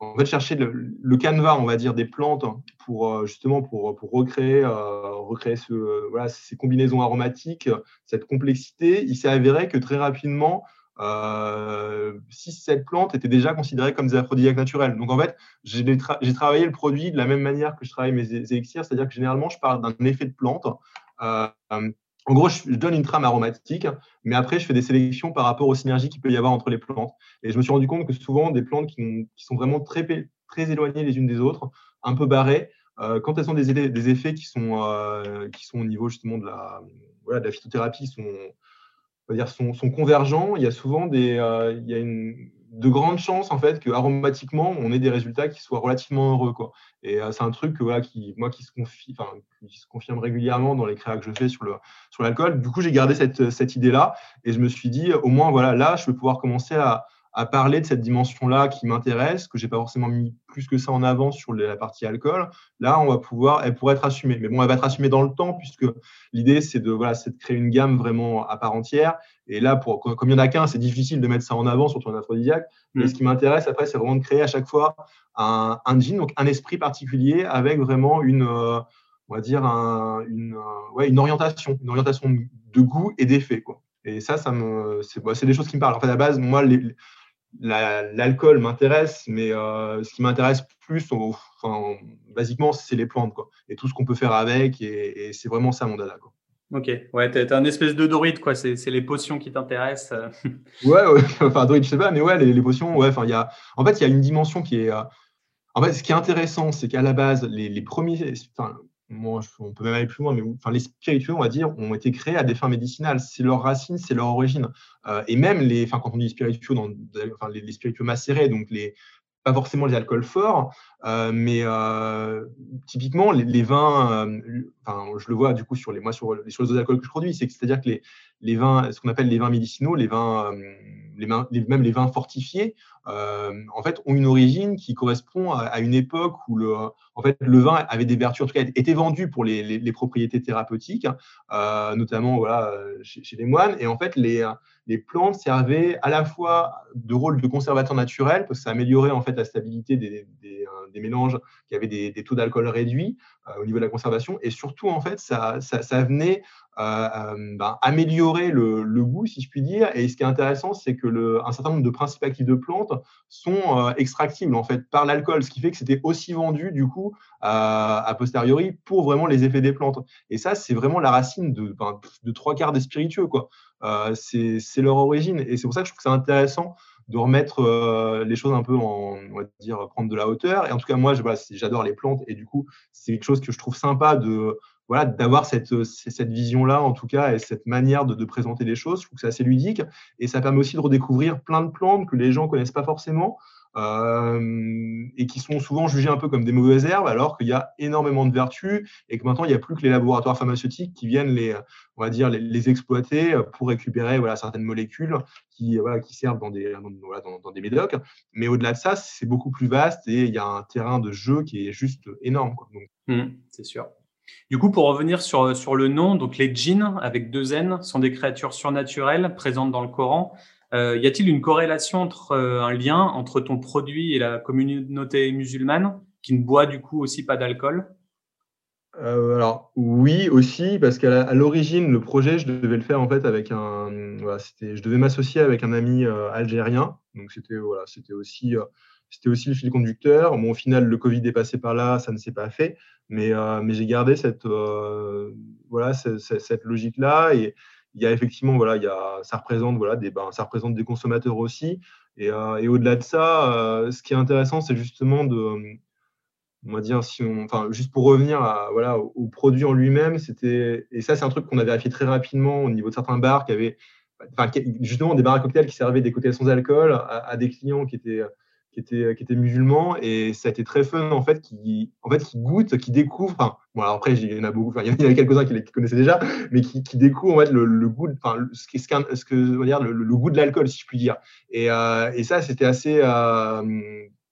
en fait, chercher le, le, canevas, on va dire, des plantes pour euh, justement pour, pour recréer, recréer ce, voilà, ces combinaisons aromatiques, cette complexité. Il s'est avéré que très rapidement, euh, si cette plante était déjà considérée comme des aphrodisiaques naturels. Donc en fait, j'ai travaillé le produit de la même manière que je travaille mes élixirs, c'est-à-dire que généralement, je parle d'un effet de plante. Euh, en gros, je, donne une trame aromatique, mais après, je fais des sélections par rapport aux synergies qu'il peut y avoir entre les plantes. Et je me suis rendu compte que souvent, des plantes qui, sont vraiment très, éloignées les unes des autres, un peu barrées, euh, quand elles ont des, effets qui sont, au niveau justement de la, voilà, de la phytothérapie, sont, dire, sont, convergents, il y a souvent des, euh, il y a une, de grandes chances en fait que aromatiquement on ait des résultats qui soient relativement heureux quoi. Et euh, c'est un truc voilà, qui moi qui se confie, qui se confirme régulièrement dans les créas que je fais sur le sur l'alcool. Du coup j'ai gardé cette, cette idée là et je me suis dit au moins voilà là je vais pouvoir commencer à, à parler de cette dimension-là qui m'intéresse, que j'ai pas forcément mis plus que ça en avant sur la partie alcool. Là, on va pouvoir, elle pourrait être assumée. Mais bon, elle va être assumée dans le temps puisque l'idée, c'est de, voilà, c'est de créer une gamme vraiment à part entière. Et là, pour, comme il n'y en a qu'un, c'est difficile de mettre ça en avant, sur un aphrodisiaque. Mais mm. ce qui m'intéresse après, c'est vraiment de créer à chaque fois un, un jean, donc un esprit particulier avec vraiment une, euh, on va dire, une, euh, ouais, une orientation, une orientation de goût et d'effet, quoi. Et ça, ça me, c'est, bah, des choses qui me parlent. En fait, à la base, moi, les, l'alcool m'intéresse, mais ce qui m'intéresse plus, enfin, basiquement, c'est les plantes, quoi, et tout ce qu'on peut faire avec, et, c'est vraiment ça mon dada, quoi. Ok, ouais, t'es un espèce de dorite, quoi. C'est les potions qui t'intéressent. Euh. ouais, ouais, enfin, dorite, je sais pas, mais ouais, les, potions, ouais, enfin, il y a, en fait, il y a une dimension qui est, euh, en fait, ce qui est intéressant, c'est qu'à la base, les, les premiers, enfin, on peut même aller plus loin, mais enfin, les spiritueux, on va dire, ont été créés à des fins médicinales. C'est leur racine, c'est leur origine. Euh, et même les, enfin, quand on dit spiritueux, dans, enfin, les, spiritueux macérés, donc les, pas forcément les alcools forts, euh, mais euh, typiquement les, vins, enfin, je le vois du coup sur les, moi, sur les, sur les alcools que je produis, c'est-à-dire que les, les vins, ce qu'on appelle les vins médicinaux, les vins, les, même les vins fortifiés, en fait, ont une origine qui correspond à, une époque où le, en fait, le vin avait des vertus, en tout cas, était vendu pour les, propriétés thérapeutiques, notamment voilà, chez, les moines. Et en fait, les, plantes servaient à la fois de rôle de conservateur naturel, parce que ça améliorait en fait la stabilité des, mélanges qui avaient des, taux d'alcool réduits au niveau de la conservation, et surtout en fait, ça, venait euh, euh, ben, améliorer le, goût, si je puis dire. Et ce qui est intéressant, c'est que un certain nombre de principes actifs de plantes sont euh, extractibles en fait par l'alcool, ce qui fait que c'était aussi vendu du coup a posteriori pour vraiment les effets des plantes. Et ça, c'est vraiment la racine de, ben, trois quarts des spiritueux, quoi. c'est leur origine. Et c'est pour ça que je trouve que c'est intéressant de remettre les choses un peu en, on va dire, prendre de la hauteur. Et en tout cas, moi, j'adore les plantes et du coup, c'est quelque chose que je trouve sympa de, d'avoir cette, euh, cette vision-là, en tout cas, et cette manière de, présenter les choses. Je trouve que c'est assez ludique. Et ça permet aussi de redécouvrir plein de plantes que les gens ne connaissent pas forcément euh, et qui sont souvent jugées un peu comme des mauvaises herbes, alors qu'il y a énormément de vertus et que maintenant, il n'y a plus que les laboratoires pharmaceutiques qui viennent les, exploiter pour récupérer voilà, certaines molécules qui, servent dans des, dans, médocs. Mais au-delà de ça, c'est beaucoup plus vaste et il y a un terrain de jeu qui est juste énorme. Mmh, c'est sûr. Du coup, pour revenir sur, sur le nom, donc les djinns avec deux N sont des créatures surnaturelles présentes dans le Coran. Euh, y a-t-il une corrélation entre euh, un lien entre ton produit et la communauté musulmane qui ne boit du coup aussi pas d'alcool? Euh, alors oui aussi parce qu'à l'origine le projet je devais le faire en fait avec un voilà, je devais m'associer avec un ami algérien donc c'était voilà c'était aussi c'était aussi le fil conducteur. Bon, au final, le Covid est passé par là, ça ne s'est pas fait, mais, euh, mais j'ai gardé cette, euh, voilà, cette, logique-là. Et il y a effectivement, voilà, il y a, ça, représente, voilà, des, ben, ça représente des consommateurs aussi. Et, euh, et au-delà de ça, ce qui est intéressant, c'est justement de, on va dire, si on, enfin, juste pour revenir à, voilà, au, produit en lui-même, c'était, et ça, c'est un truc qu'on a vérifié très rapidement au niveau de certains bars qui avaient, enfin, justement, des bars à cocktails qui servaient des cocktails sans alcool à des clients qui étaient qui était, qui était musulman et ça a été très fun en fait qui en fait qui goûte qui découvre enfin bon alors après il y en a beaucoup enfin il y en a quelques-uns qui, connaissaient déjà mais qui, qui découvrent en fait le, le goût enfin ce, ce, ce que on va dire le, le, goût de l'alcool si je puis dire. Et, euh, et ça c'était assez euh,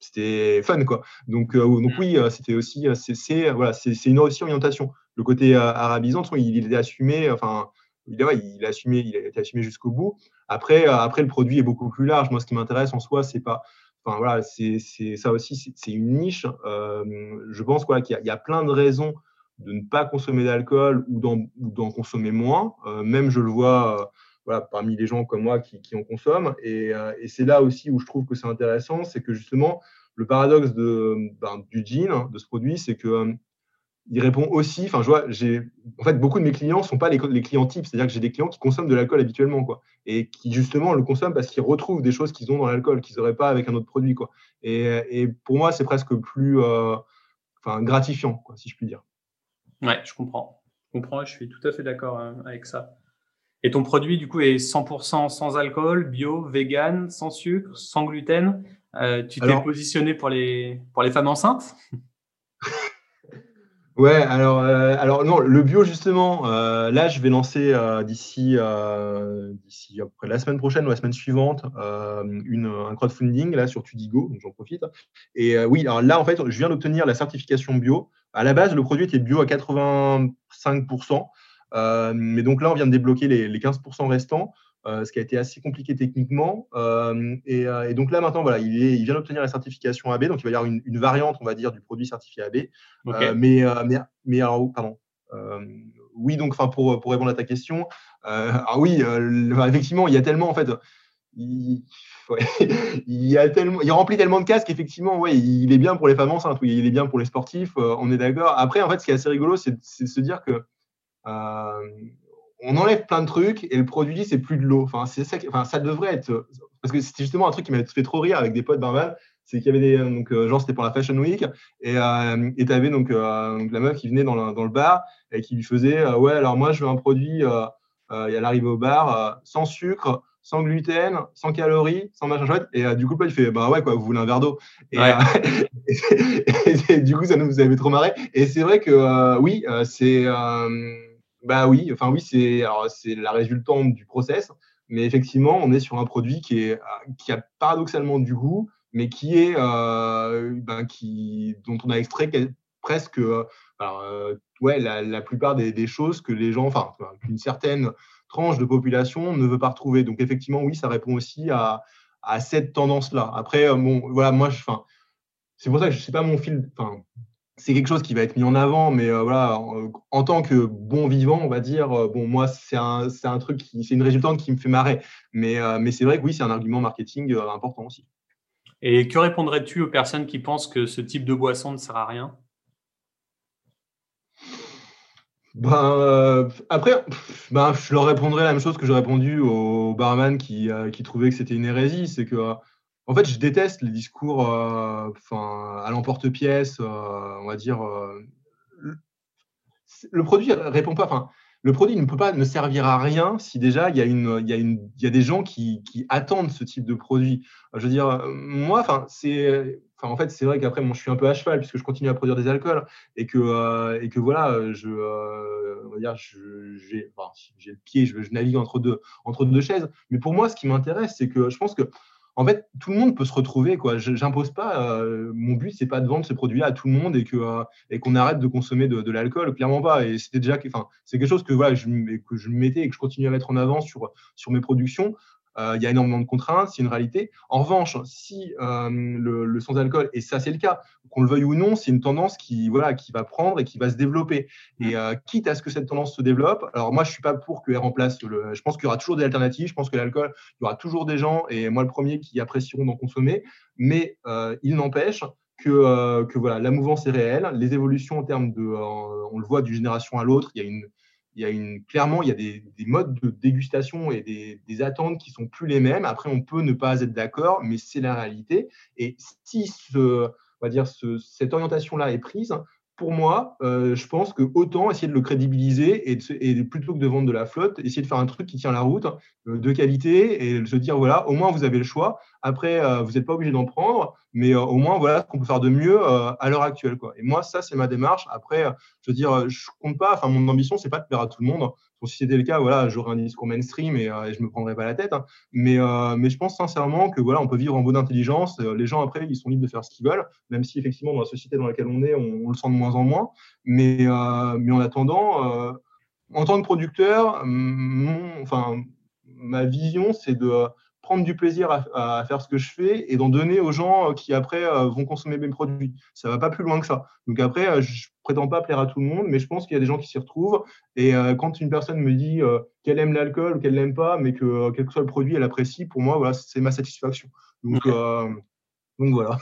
c'était fun quoi. Donc euh, donc oui euh, c'était aussi euh, c'est voilà c'est une aussi orientation. Le côté arabisant il, il est assumé enfin il, il a assumé il a été assumé jusqu'au bout. Après après le produit est beaucoup plus large. Moi ce qui m'intéresse en soi c'est pas Enfin voilà, c'est ça aussi, c'est une niche. Je pense quoi qu'il y, a plein de raisons de ne pas consommer d'alcool ou d'en consommer moins. Même je le vois voilà, parmi les gens comme moi qui, en consomment. Et, c'est là aussi où je trouve que c'est intéressant, c'est que justement, le paradoxe de, ben, du jean, hein, de ce produit, c'est que il répond aussi. Enfin, je vois, j'ai en fait beaucoup de mes clients sont pas les, les clients types, c'est-à-dire que j'ai des clients qui consomment de l'alcool habituellement, quoi, et qui justement le consomment parce qu'ils retrouvent des choses qu'ils ont dans l'alcool qu'ils n'auraient pas avec un autre produit, quoi. Et, et pour moi, c'est presque plus, euh, enfin, gratifiant, quoi, si je puis dire. Ouais, je comprends. Je comprends. Je suis tout à fait d'accord hein, avec ça. Et ton produit, du coup, est 100% sans alcool, bio, vegan, sans sucre, sans gluten? Euh, tu t'es positionné pour les, pour les femmes enceintes? Ouais, alors, euh, alors non, le bio justement, euh, là je vais lancer euh, d'ici d'ici après la semaine prochaine ou la semaine suivante une, un crowdfunding là sur Tudigo, donc j'en profite. Et oui, alors là en fait, je viens d'obtenir la certification bio. À la base, le produit était bio à 85%, mais donc là on vient de débloquer les, les 15% restants. Euh, ce qui a été assez compliqué techniquement. Euh, euh, et, donc là, maintenant, voilà, il, est, il vient d'obtenir la certification AB, donc il va y avoir une, variante, on va dire, du produit certifié AB. mais, mais, mais alors, pardon. oui, donc, enfin, pour, pour répondre à ta question, ah oui, effectivement, il y a tellement, en fait, il, il, a tellement, il remplit tellement de casques qu'effectivement, ouais, il est bien pour les femmes enceintes, oui, il est bien pour les sportifs, on est d'accord. Après, en fait, ce qui est assez rigolo, c'est de se dire que on enlève plein de trucs et le produit, c'est plus de l'eau. Enfin, c'est ça, enfin, ça devrait être. Parce que c'était justement un truc qui m'a fait trop rire avec des potes barbales. C'est qu'il y avait des. Donc, euh, genre, c'était pour la Fashion Week. Et euh, tu avais donc, euh, donc, la meuf qui venait dans le, dans le bar et qui lui faisait Ouais, alors moi, je veux un produit. elle arrive au bar sans sucre, sans gluten, sans calories, sans machin chouette. Et du coup, il fait Bah ouais, quoi, vous voulez un verre d'eau? Et, du coup, ça nous avait trop marré. Et c'est vrai que oui, c'est. Bah oui, enfin oui, c'est la résultante du process, mais effectivement, on est sur un produit qui qui a paradoxalement du goût, mais qui est euh, ben, qui dont on a extrait presque euh, euh, la, plupart des, choses que les gens, enfin qu'une certaine tranche de population ne veut pas retrouver. Donc effectivement, oui, ça répond aussi à, cette tendance-là. Après, bon, voilà, moi, c'est pour ça que je sais pas mon fil, c'est quelque chose qui va être mis en avant, mais euh, voilà, en, tant que bon vivant, on va dire, euh, bon, moi, c'est un, un, truc, qui, c'est une résultante qui me fait marrer. Mais, euh, mais c'est vrai que oui, c'est un argument marketing important aussi. Et que répondrais-tu aux personnes qui pensent que ce type de boisson ne sert à rien? Ben, après, ben, je leur répondrais la même chose que j'ai répondu au barman qui, qui trouvait que c'était une hérésie. C'est que en fait, je déteste les discours euh, enfin, à l'emporte-pièce, euh, on va dire. Euh, le produit répond pas. Le produit ne peut pas ne servir à rien si déjà il y a, y y a des gens qui, qui, attendent ce type de produit. Je veux dire, moi, enfin, c'est, en fait, c'est vrai qu'après, moi, je suis un peu à cheval puisque je continue à produire des alcools et que, et que voilà, je, on va j'ai le pied, je, je, navigue entre deux, entre deux chaises. Mais pour moi, ce qui m'intéresse, c'est que je pense que en fait, tout le monde peut se retrouver. Quoi. J'impose pas. Euh, mon but, c'est pas de vendre ce produit-là à tout le monde et euh, qu'on arrête de consommer de, l'alcool. Clairement pas. Et c'était déjà, c'est quelque chose que je, mettais et que je continue à mettre en avant sur mes productions. Euh, il y a énormément de contraintes, c'est une réalité. En revanche, si euh, le, sans-alcool, et ça c'est le cas, qu'on le veuille ou non, c'est une tendance qui, voilà, qui va prendre et qui va se développer. Et euh, quitte à ce que cette tendance se développe, alors moi je suis pas pour qu'elle remplace le. Je pense qu'il y aura toujours des alternatives, je pense que l'alcool, il y aura toujours des gens, et moi le premier, qui apprécieront d'en consommer, mais il n'empêche que, que, voilà, la mouvance est réelle, les évolutions en termes de. on le voit d'une génération à l'autre, il y a une il y a clairement, il y a des, modes de dégustation et des, attentes qui sont plus les mêmes. Après, on peut ne pas être d'accord, mais c'est la réalité. Et si on va dire cette orientation-là est prise, pour moi, euh, je pense que autant essayer de le crédibiliser et, plutôt que de vendre de la flotte, essayer de faire un truc qui tient la route, euh, de qualité, et se dire voilà, au moins vous avez le choix. Après, euh, vous n'êtes pas obligé d'en prendre, mais au moins voilà ce qu'on peut faire de mieux à l'heure actuelle. Quoi. Et moi, ça, c'est ma démarche. Après, je veux dire, je compte pas. Enfin, mon ambition, c'est pas de plaire à tout le monde si c'était le cas, voilà, j'aurais un discours mainstream et, euh, je me prendrais pas la tête. Hein. Mais, euh, mais je pense sincèrement que voilà, on peut vivre en bonne intelligence. Euh, les gens après, ils sont libres de faire ce qu'ils veulent, même si effectivement dans la société dans laquelle on est, on, le sent de moins en moins. Mais, mais en attendant, en tant que producteur, enfin, ma vision, c'est de prendre du plaisir à, faire ce que je fais et d'en donner aux gens qui après vont consommer mes produits. Ça va pas plus loin que ça. Donc après, je prétends pas plaire à tout le monde, mais je pense qu'il y a des gens qui s'y retrouvent. Et euh, quand une personne me dit euh, qu'elle aime l'alcool ou qu'elle l'aime pas, mais que euh, quel que soit le produit, elle apprécie, pour moi, voilà, c'est ma satisfaction. Donc, donc voilà.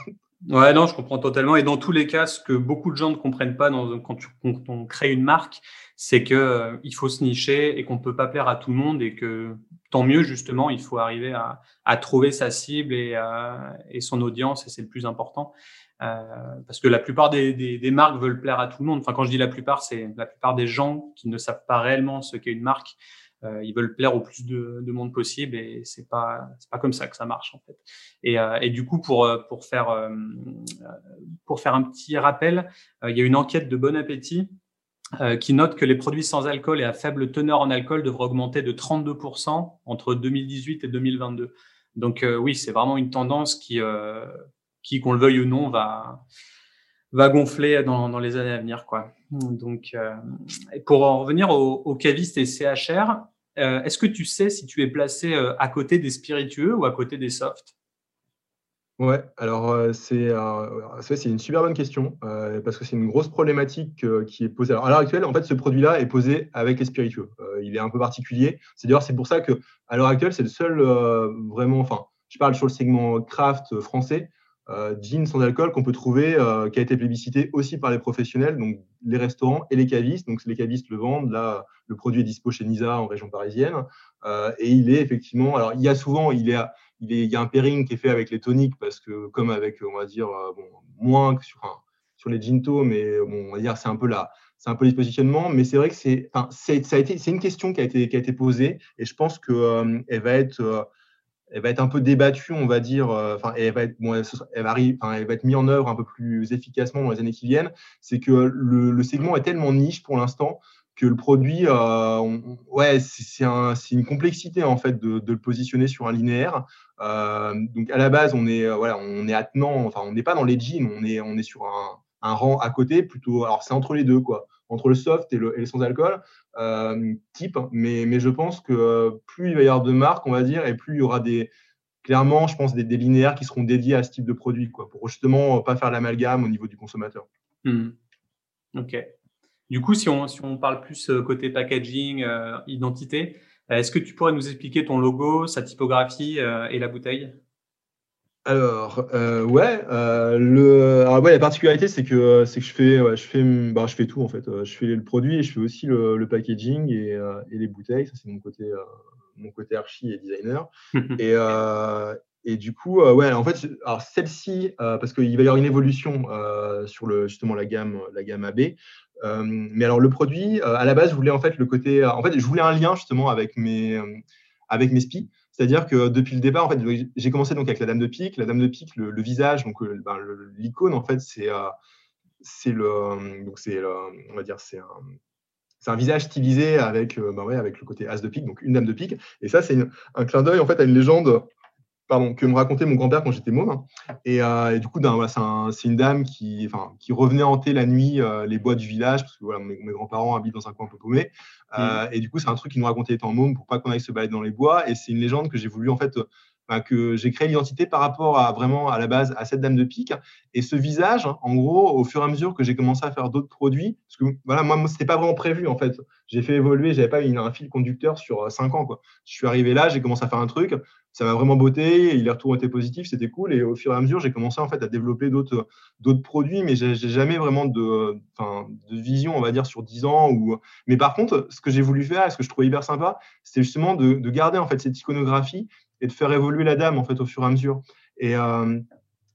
Ouais, non, je comprends totalement. Et dans tous les cas, ce que beaucoup de gens ne comprennent pas dans, quand, tu, on crée une marque, c'est que il faut se nicher et qu'on peut pas plaire à tout le monde et que tant mieux justement, il faut arriver à, à trouver sa cible et, et son audience et c'est le plus important. Euh, parce que la plupart des, des, des, marques veulent plaire à tout le monde. Enfin, quand je dis la plupart, c'est la plupart des gens qui ne savent pas réellement ce qu'est une marque. Euh, ils veulent plaire au plus de, de monde possible et c'est pas c'est pas comme ça que ça marche en fait. Et, euh, et du coup pour pour faire euh, pour faire un petit rappel, il y a une enquête de Bon Appétit qui note que les produits sans alcool et à faible teneur en alcool devraient augmenter de 32% entre 2018 et 2022. Donc oui, c'est vraiment une tendance qui qui, qu'on le veuille ou non, va, va gonfler dans, dans les années à venir. Quoi. Donc, euh, pour en revenir aux, cavistes et CHR, euh, est-ce que tu sais si tu es placé euh, à côté des spiritueux ou à côté des softs? Ouais, alors c'est une super bonne question parce que c'est une grosse problématique qui est posée. Alors, à l'heure actuelle, en fait, ce produit-là est posé avec les spiritueux. il est un peu particulier. C'est d'ailleurs c'est pour ça que à l'heure actuelle, c'est le seul vraiment. Enfin, je parle sur le segment craft français, gin sans alcool qu'on peut trouver, qui a été plébiscité aussi par les professionnels, donc les restaurants et les cavistes. Donc les cavistes le vendent. Là, le produit est dispo chez Nisa en région parisienne et il est effectivement. Alors il y a souvent, il est il, y a un pairing qui est fait avec les toniques parce que, comme avec, on va dire, euh, bon, moins que sur, sur les ginto, mais bon, on va dire, c'est un peu là. C'est un peu les mais c'est vrai que c'est, une question qui a été, qui a été posée, et je pense que euh, elle va être, euh, elle va être un peu débattue, on va dire. Enfin, elle va être, bon, elle, va arriver, elle va être mise en œuvre un peu plus efficacement dans les années qui viennent. C'est que le, segment est tellement niche pour l'instant que le produit, euh, ouais, c'est un, une complexité en fait de, le positionner sur un linéaire. Euh, donc à la base, on est, euh, voilà, on est attenant, enfin, on n'est pas dans les jeans, on est, on est sur un, un rang à côté plutôt. Alors c'est entre les deux, quoi, entre le soft et le, sans alcool type. Mais, mais je pense que plus il va y avoir de marques, on va dire, et plus il y aura des, clairement, je pense, des, linéaires qui seront dédiés à ce type de produit, quoi, pour justement pas faire l'amalgame au niveau du consommateur. Mmh. Ok. Du coup, si on, parle plus euh, côté packaging, euh, identité, euh, est-ce que tu pourrais nous expliquer ton logo, sa typographie et la bouteille? Alors, ouais, le, alors, ouais, la particularité, c'est que, c'est que je fais, je, fais, bah, je fais tout en fait. Je fais le produit et je fais aussi le, packaging et, et, les bouteilles. Ça, c'est mon côté, mon côté archi et designer. et, et du coup, ouais, en fait, alors celle-ci, parce qu'il va y avoir une évolution sur le, justement la gamme, la gamme AB. Euh, mais alors le produit, euh, à la base, je voulais en fait le côté, euh, en fait, je voulais un lien justement avec mes, avec mes spies. C'est-à-dire que depuis le départ, en fait, j'ai commencé donc avec la Dame de Pique. La Dame de Pique, le, visage, donc ben, l'icône, en fait, c'est c'est le, donc c'est on va dire, un, un visage stylisé avec, ben ouais, avec le côté as de pique, donc une dame de pique. Et ça, c'est un clin d'œil en fait à une légende pardon, que me racontait mon grand-père quand j'étais môme. Et, euh, et, du coup, c'est une dame qui, enfin, qui revenait hanter la nuit euh, les bois du village, parce que voilà, mes, grands-parents habitent dans un coin un peu paumé. Euh, mmh. Et du coup, c'est un truc qui nous racontait étant môme pour pas qu'on aille se balader dans les bois. Et c'est une légende que j'ai voulu en fait que j'ai créé l'identité par rapport à vraiment à la base à cette dame de pique et ce visage en gros au fur et à mesure que j'ai commencé à faire d'autres produits parce que voilà moi, c'était pas vraiment prévu en fait j'ai fait évoluer j'avais pas une, un fil conducteur sur cinq ans quoi je suis arrivé là j'ai commencé à faire un truc ça m'a vraiment beauté, les retours étaient positifs, c'était cool. Et au fur et à mesure, j'ai commencé en fait à développer d'autres produits, mais j'ai jamais vraiment de, vision, on va dire, sur 10 ans. Mais par contre, ce que j'ai voulu faire, et ce que je trouvais hyper sympa, c'était justement de, de, garder en fait cette iconographie et de faire évoluer la dame en fait au fur et à mesure. Euh,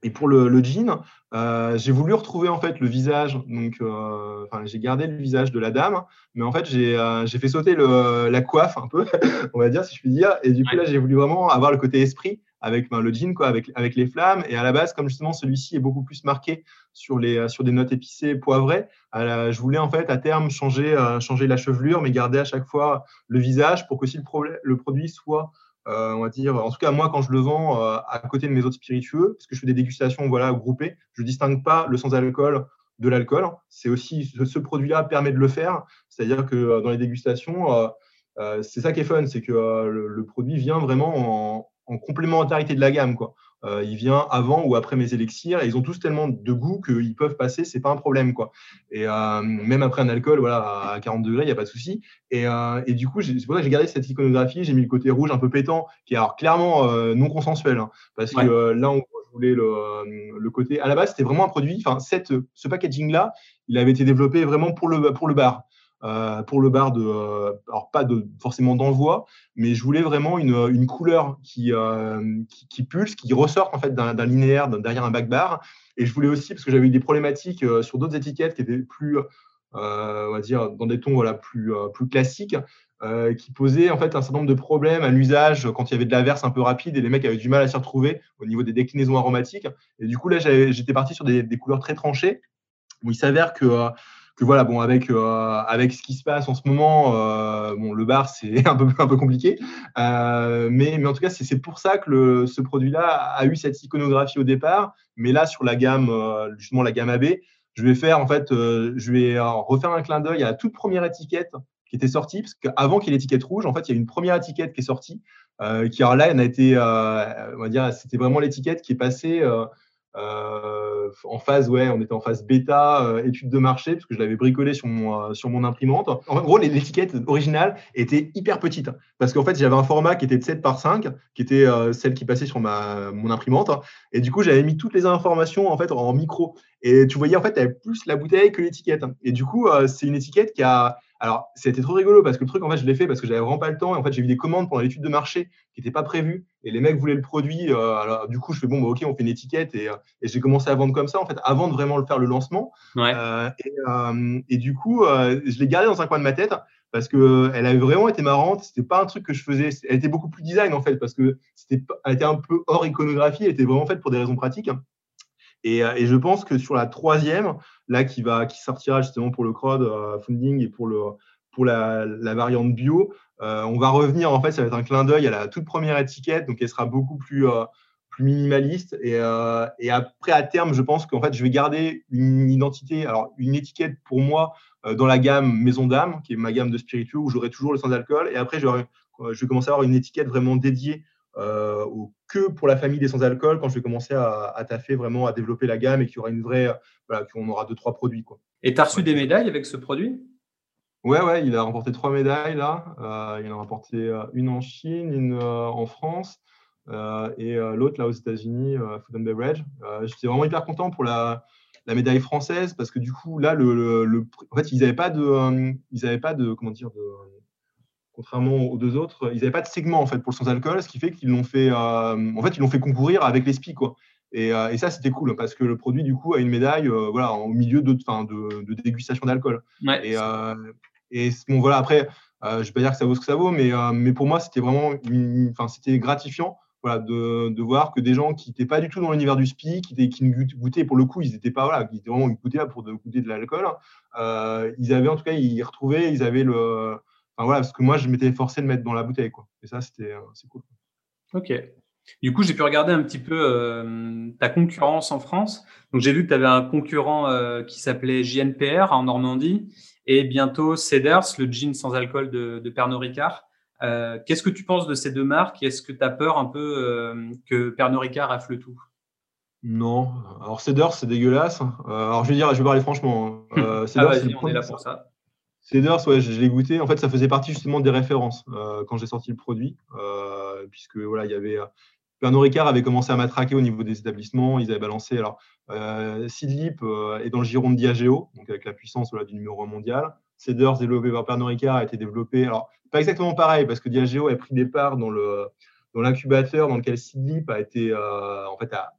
et pour le, le jean, euh, j'ai voulu retrouver en fait le visage, donc euh, j'ai gardé le visage de la dame, mais en fait j'ai euh, fait sauter le, la coiffe un peu, on va dire si je puis dire, et du coup là j'ai voulu vraiment avoir le côté esprit avec ben, le jean quoi, avec, avec les flammes, et à la base comme justement celui-ci est beaucoup plus marqué sur les sur des notes épicées poivrées, je voulais en fait à terme changer changer la chevelure, mais garder à chaque fois le visage pour que si le, le produit soit on va dire, en tout cas moi quand je le vends euh, à côté de mes autres spiritueux, parce que je fais des dégustations voilà groupées, je distingue pas le sans alcool de l'alcool. C'est aussi ce, produit-là permet de le faire, c'est-à-dire que euh, dans les dégustations, c'est ça qui est fun, c'est que le, produit vient vraiment en, en complémentarité de la gamme quoi. Euh, il vient avant ou après mes élixirs et ils ont tous tellement de goût qu'ils peuvent passer, c'est pas un problème quoi. Et euh, même après un alcool, voilà, à 40 degrés, il n'y a pas de souci. Et, euh, et, du coup, c'est pour ça que j'ai gardé cette iconographie, j'ai mis le côté rouge un peu pétant, qui est alors clairement non consensuel, hein, parce que là, on voulait le, le, côté. À la base, c'était vraiment un produit. Enfin, ce packaging là, il avait été développé vraiment pour le pour le bar. Euh, pour le bar de, euh, alors pas forcément d'envoi, mais je voulais vraiment une, une couleur qui, euh, qui, pulse, qui ressorte en fait d'un linéaire derrière un back bar. Et je voulais aussi, parce que j'avais eu des problématiques sur d'autres étiquettes qui étaient plus, on va dire, dans des tons voilà, plus, plus classiques, qui posaient en fait un certain nombre de problèmes à l'usage quand il y avait de l'averse un peu rapide et les mecs avaient du mal à s'y retrouver au niveau des déclinaisons aromatiques. Et du coup, là, j'étais parti sur des, couleurs très tranchées. Où il s'avère que que voilà, bon, avec, euh, avec ce qui se passe en ce moment, euh, bon, le bar, c'est un peu, un peu compliqué. Euh, mais, mais en tout cas, c'est pour ça que le, ce produit-là a eu cette iconographie au départ. Mais là, sur la gamme, justement, la gamme AB, je vais faire, en fait, je vais refaire un clin d'œil à la toute première étiquette qui était sortie, parce qu'avant qu'il y ait l'étiquette rouge, en fait, il y a une première étiquette qui est sortie qui alors là, on a été, on va dire, c'était vraiment l'étiquette qui est passée euh, en phase, ouais, on était en phase bêta, euh, étude de marché, parce que je l'avais bricolé sur mon, euh, sur mon imprimante. En gros, l'étiquette originale était hyper petite, parce qu'en fait, j'avais un format qui était de 7 par 5, qui était celle qui passait sur ma, mon imprimante. Et du coup, j'avais mis toutes les informations en fait en micro. Et tu voyais, en fait, elle plus la bouteille que l'étiquette. Et du coup, c'est une étiquette qui a, alors, c'était trop rigolo parce que le truc, en fait, je l'ai fait parce que j'avais vraiment pas le temps. Et en fait, j'ai vu des commandes pendant l'étude de marché qui n'étaient pas prévues. Et les mecs voulaient le produit. Euh, alors, du coup, je fais bon, bah, ok, on fait une étiquette. Et, euh, et j'ai commencé à vendre comme ça, en fait, avant de vraiment le faire le lancement. Euh, et, du coup, je l'ai gardé dans un coin de ma tête parce qu'elle avait vraiment été marrante. C'était pas un truc que je faisais. Elle était beaucoup plus design, en fait, parce que c'était, elle était un peu hors iconographie. Elle était vraiment faite pour des raisons pratiques. Et, et, je pense que sur la troisième, là, qui, va, qui sortira justement pour le crowdfunding et pour le, pour la, variante bio, euh, on va revenir, en fait, ça va être un clin d'œil à la toute première étiquette, donc elle sera beaucoup plus, euh, plus minimaliste. Euh, et, après, à terme, je pense qu'en fait, je vais garder une identité, alors une étiquette pour moi dans la gamme Maison d'âme, qui est ma gamme de spiritueux, où j'aurai toujours le sans-alcool. Et après, je vais commencer à avoir une étiquette vraiment dédiée au, que pour la famille des sans-alcool quand je vais commencer à, à, taffer vraiment à développer la gamme et qu'il y aura une vraie, voilà, qu'on aura deux, trois produits. Quoi. Et tu as reçu des médailles avec ce produit? Ouais, ouais, il a remporté trois médailles là. Euh, il en a remporté euh, une en Chine, une euh, en France et l'autre là aux États-Unis, Food and Beverage. J'étais vraiment hyper content pour la, la, médaille française parce que du coup là, le, le, en fait, ils n'avaient pas de, ils avaient pas de, comment dire, de, contrairement aux deux autres, ils n'avaient pas de segment en fait pour le sans alcool, ce qui fait qu'ils l'ont fait, en fait, ils l'ont fait concourir avec les SPI quoi. Et, et, ça, c'était cool parce que le produit, du coup, a une médaille voilà, au milieu de, de, de dégustation d'alcool. Ouais, et, et bon, voilà, après, euh, je ne vais pas dire que ça vaut ce que ça vaut, mais, euh, mais pour moi, c'était vraiment enfin, c'était gratifiant voilà, de, de, voir que des gens qui n'étaient pas du tout dans l'univers du SPI, qui, qui goûtaient, pour le coup, ils n'étaient pas, voilà, ils étaient vraiment goûtés là pour de, goûter de l'alcool, euh, ils avaient en tout cas, ils retrouvaient, ils avaient le. Enfin voilà, parce que moi, je m'étais forcé de mettre dans la bouteille, quoi. Et ça, c'était c'est cool. Ok. Du coup, j'ai pu regarder un petit peu ta concurrence en France. Donc, j'ai vu que tu avais un concurrent qui s'appelait JNPR en Normandie et bientôt Cedars, le gin sans alcool de, de Pernod Ricard. Euh, Qu'est-ce que tu penses de ces deux marques? Est-ce que tu as peur un peu euh, que Pernod Ricard rafle tout? Non. Alors Cedars, c'est dégueulasse. Euh, alors je vais dire, je vais parler franchement. Hein. Euh, ah vas-y, on est là pour ça. Cedars, ouais, je, l'ai goûté. En fait, ça faisait partie justement des références euh, quand j'ai sorti le produit, euh, puisque voilà, il y avait Pernod Ricard avait commencé à matraquer au niveau des établissements. Ils avaient balancé. Alors, euh, Sidlip euh, est dans le giron de Diageo, donc avec la puissance du numéro mondial. Cedars, développé par Pernod Ricard, a été développé. Alors, pas exactement pareil, parce que Diageo a pris des parts dans l'incubateur dans lequel Sidlip a été euh, en fait a,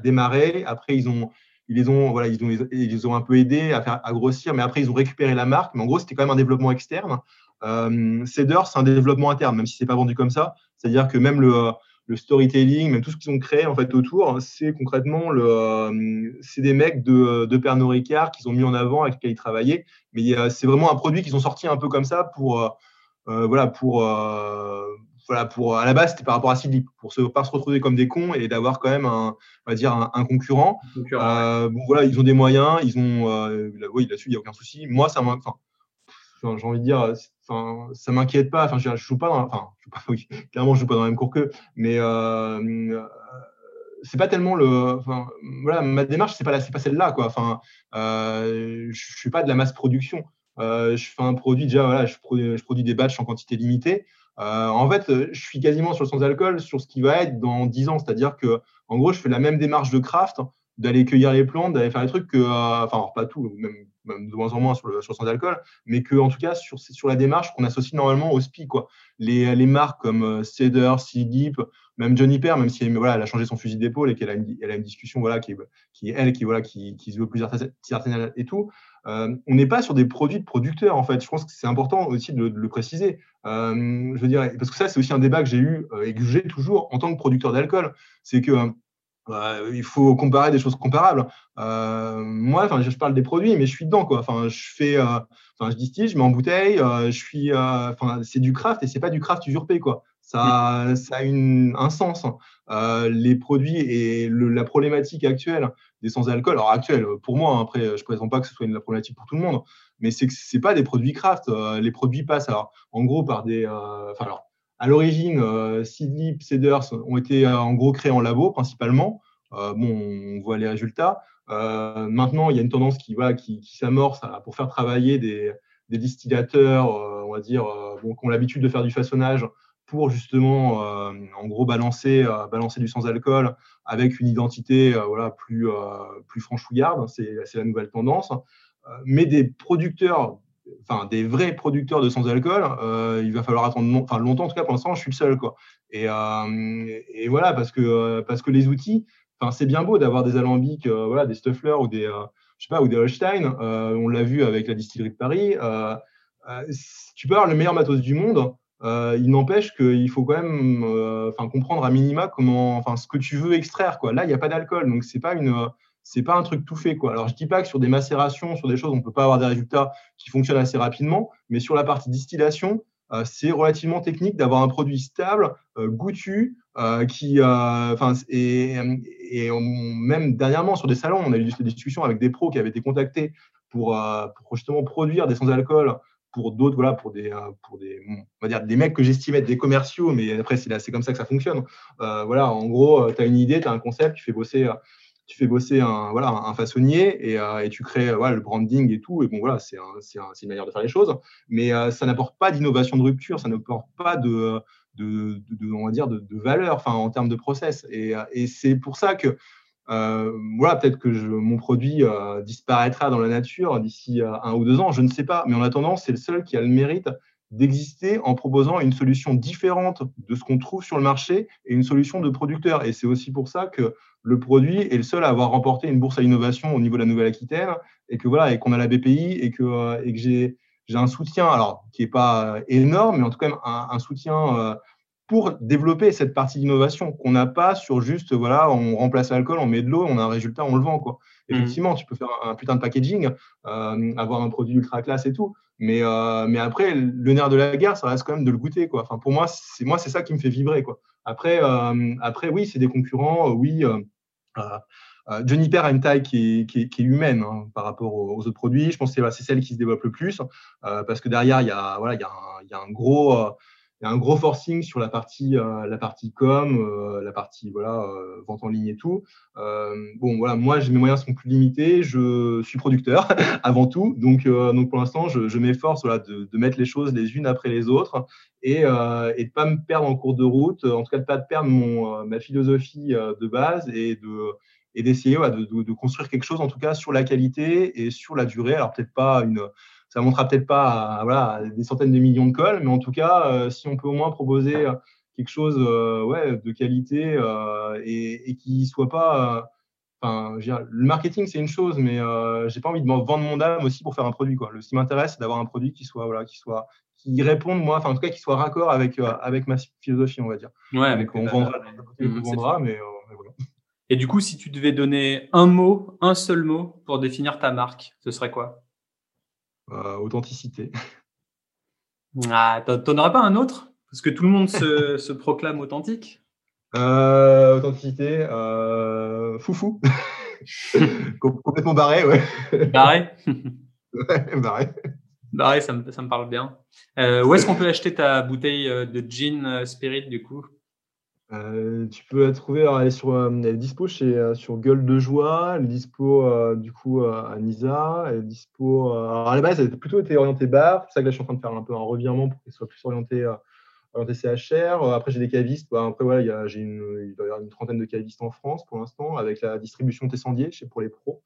démarré. Après, ils ont ils les ont voilà ils ont ils ont un peu aidé à grossir, mais après ils ont récupéré la marque. Mais en gros, c'était quand même un développement externe. Euh, Cedars, c'est un développement interne, même si c'est pas vendu comme ça. C'est-à-dire que même le storytelling, même tout ce qu'ils ont créé en fait autour, hein, c'est concrètement le, euh, des mecs de, de Pernod Ricard qu'ils ont mis en avant avec lesquels ils travaillaient. Mais c'est vraiment un produit qu'ils ont sorti un peu comme ça pour, euh, euh, voilà, pour, voilà, pour à la base c'était par rapport à Sidlip, pour se pas se retrouver comme des cons et d'avoir quand même un, on va dire un, concurrent. bon voilà, ils ont des moyens, ils ont, oui là-dessus il y a aucun souci. Moi ça m'a, j'ai envie de dire, ça m'inquiète pas. Enfin, je, je joue pas dans, enfin, je pas, oui, clairement, je joue pas dans la même cours qu'eux, mais euh, euh, c'est pas tellement le, enfin, voilà, ma démarche, c'est pas, c'est pas celle-là, quoi. Enfin, euh, je suis pas de la masse production. Euh, je fais un produit déjà, voilà, je produis, je produis des batchs en quantité limitée. Euh, en fait, je suis quasiment sur le sans alcool sur ce qui va être dans 10 ans, c'est-à-dire que, en gros, je fais la même démarche de craft, d'aller cueillir les plantes, d'aller faire des trucs que, euh, enfin, pas tout, même de moins en moins sur le, sur d'alcool, mais que en tout cas sur, sur la démarche qu'on associe normalement au SPI. Quoi. Les, les marques comme euh, Cedar, Sea même Johnny Per, même si voilà, elle a changé son fusil d'épaule et qu'elle a une, discussion voilà, qui, est, elle qui, voilà, qui, se veut plus artisanale et tout, euh, on n'est pas sur des produits de producteurs en fait. Je pense que c'est important aussi de, le préciser. Euh, je veux dire, parce que ça, c'est aussi un débat que j'ai eu et que j'ai toujours en tant que producteur d'alcool. C'est que bah, il faut comparer des choses comparables. Euh, moi, enfin, je parle des produits, mais je suis dedans, quoi. Enfin, je fais, euh, enfin, je distille, je mets en bouteille, euh, je suis, enfin, c'est du craft et c'est pas du craft usurpé, quoi. Ça, ça a une, un sens. Hein. les produits et la problématique actuelle des sans-alcool, alors actuelle pour moi, hein, après, je prétends pas que ce soit une la problématique pour tout le monde, mais c'est que c'est pas des produits craft. les produits passent, alors, en gros, par des, enfin, alors à l'origine, Seedlip, Cedars ont été en gros créés en labo principalement. bon, on voit les résultats. maintenant, il y a une tendance qui, voilà, qui, qui s'amorce pour faire travailler des, des distillateurs, on va dire, bon, qui ont l'habitude de faire du façonnage pour justement, euh, en gros, balancer, euh, balancer du sans-alcool avec une identité euh, voilà, plus, plus franchouillarde. C'est la nouvelle tendance. mais des producteurs, enfin des vrais producteurs de sans-alcool, il va falloir attendre longtemps. En tout cas, pour l'instant, je suis le seul. Quoi. Et, et voilà, parce que, parce que les outils, c'est bien beau d'avoir des alambics, voilà, des Stuffler ou des, je sais pas, ou des Holstein. on l'a vu avec la distillerie de Paris. tu peux avoir le meilleur matos du monde. Euh, il n'empêche qu'il faut quand même euh, comprendre à minima comment, enfin, ce que tu veux extraire. Quoi. Là, il n'y a pas d'alcool, donc ce n'est pas, une, pas un truc tout fait. Quoi. Alors, je dis pas que sur des macérations, sur des choses, on ne peut pas avoir des résultats qui fonctionnent assez rapidement, mais sur la partie distillation, euh, c'est relativement technique d'avoir un produit stable, goûtu, qui, et, et même dernièrement sur des salons, on a eu des discussions avec des pros qui avaient été contactés pour, pour justement produire des sans-alcool pour d'autres, voilà, pour des, euh, pour des, on va dire des mecs que j'estime être des commerciaux, mais après, c'est comme ça que ça fonctionne. Euh, voilà, en gros, euh, tu as une idée, tu as un concept, tu fais bosser, tu fais bosser un, voilà, un façonnier et, et tu crées voilà, le branding et tout. Et bon, voilà, c'est un, une manière de faire les choses, mais ça n'apporte pas d'innovation de rupture, ça n'apporte pas de, de, on va dire, de, de valeur enfin, en termes de process. Et c'est pour ça que euh, voilà, peut-être que mon produit euh, disparaîtra dans la nature d'ici euh, un ou deux ans, je ne sais pas. Mais en attendant, c'est le seul qui a le mérite d'exister en proposant une solution différente de ce qu'on trouve sur le marché et une solution de producteur. Et c'est aussi pour ça que le produit est le seul à avoir remporté une bourse à l'innovation au niveau de la Nouvelle-Aquitaine et que voilà et qu'on a la BPI et que, j'ai un soutien alors qui n'est pas énorme, mais en tout cas un, un soutien pour développer cette partie d'innovation qu'on n'a pas sur juste, voilà, on remplace l'alcool, on met de l'eau, on a un résultat, on le vend. Quoi. Mmh. Effectivement, tu peux faire un, putain de packaging, euh, avoir un produit ultra classe et tout. Mais, euh, mais après, le nerf de la guerre, ça reste quand même de le goûter. Quoi. Enfin, pour moi, c'est moi, c'est ça qui me fait vibrer. Quoi. Après, euh, après, oui, c'est des concurrents. oui, Johnny Pair a une taille qui est, qui est, humaine hein, par rapport aux, autres produits. Je pense que c'est celle qui se développe le plus parce que derrière, il y a, voilà, il y a, un, il y a un gros y a un gros forcing sur la partie, euh, la partie com, euh, la partie voilà, euh, vente en ligne et tout. bon, voilà, moi, mes moyens sont plus limités. Je suis producteur avant tout. Donc, donc pour l'instant, je, m'efforce voilà, de, de, mettre les choses les unes après les autres et, et de ne pas me perdre en cours de route. En tout cas, de ne pas perdre mon, ma philosophie de base et de et d'essayer de, de, de, construire quelque chose, en tout cas, sur la qualité et sur la durée. Alors, peut-être pas une ça ne montrera peut-être pas voilà, des centaines de millions de cols, mais en tout cas, euh, si on peut au moins proposer euh, quelque chose euh, ouais, de qualité et, et, qui soit pas. Enfin, le marketing, c'est une chose, mais euh, j'ai pas envie de vendre mon âme aussi pour faire un produit. Quoi. Le, ce qui m'intéresse, c'est d'avoir un produit qui soit, voilà, qui soit, qui réponde, moi, enfin, en tout cas, qui soit raccord avec, avec ma philosophie, on va dire. Ouais, avec on vendra, on vendra mais, mais, voilà. Et du coup, si tu devais donner un mot, un seul mot pour définir ta marque, ce serait quoi? Authenticité. Ah, t'en aurais pas un autre? Parce que tout le monde se, se proclame authentique. Euh, authenticité, euh, foufou. Complètement barré, ouais. Barré? Ouais, barré. Barré, ça me, ça me parle bien. où est-ce qu'on peut acheter ta bouteille de gin spirit du coup? Euh, tu peux la trouver, elle est, sur, euh, elle est dispo chez, euh, sur Gueule de Joie, elle est dispo du coup à Nisa, elle est dispo. alors à la base, elle a plutôt été orientée bar, c'est pour ça que là je suis en train de faire un peu un revirement pour qu'elle soit plus orientée, orientée CHR. après, j'ai des cavistes, bah, après voilà, il, doit y avoir une trentaine de cavistes en France pour l'instant, avec la distribution Tessandier chez pour les pros.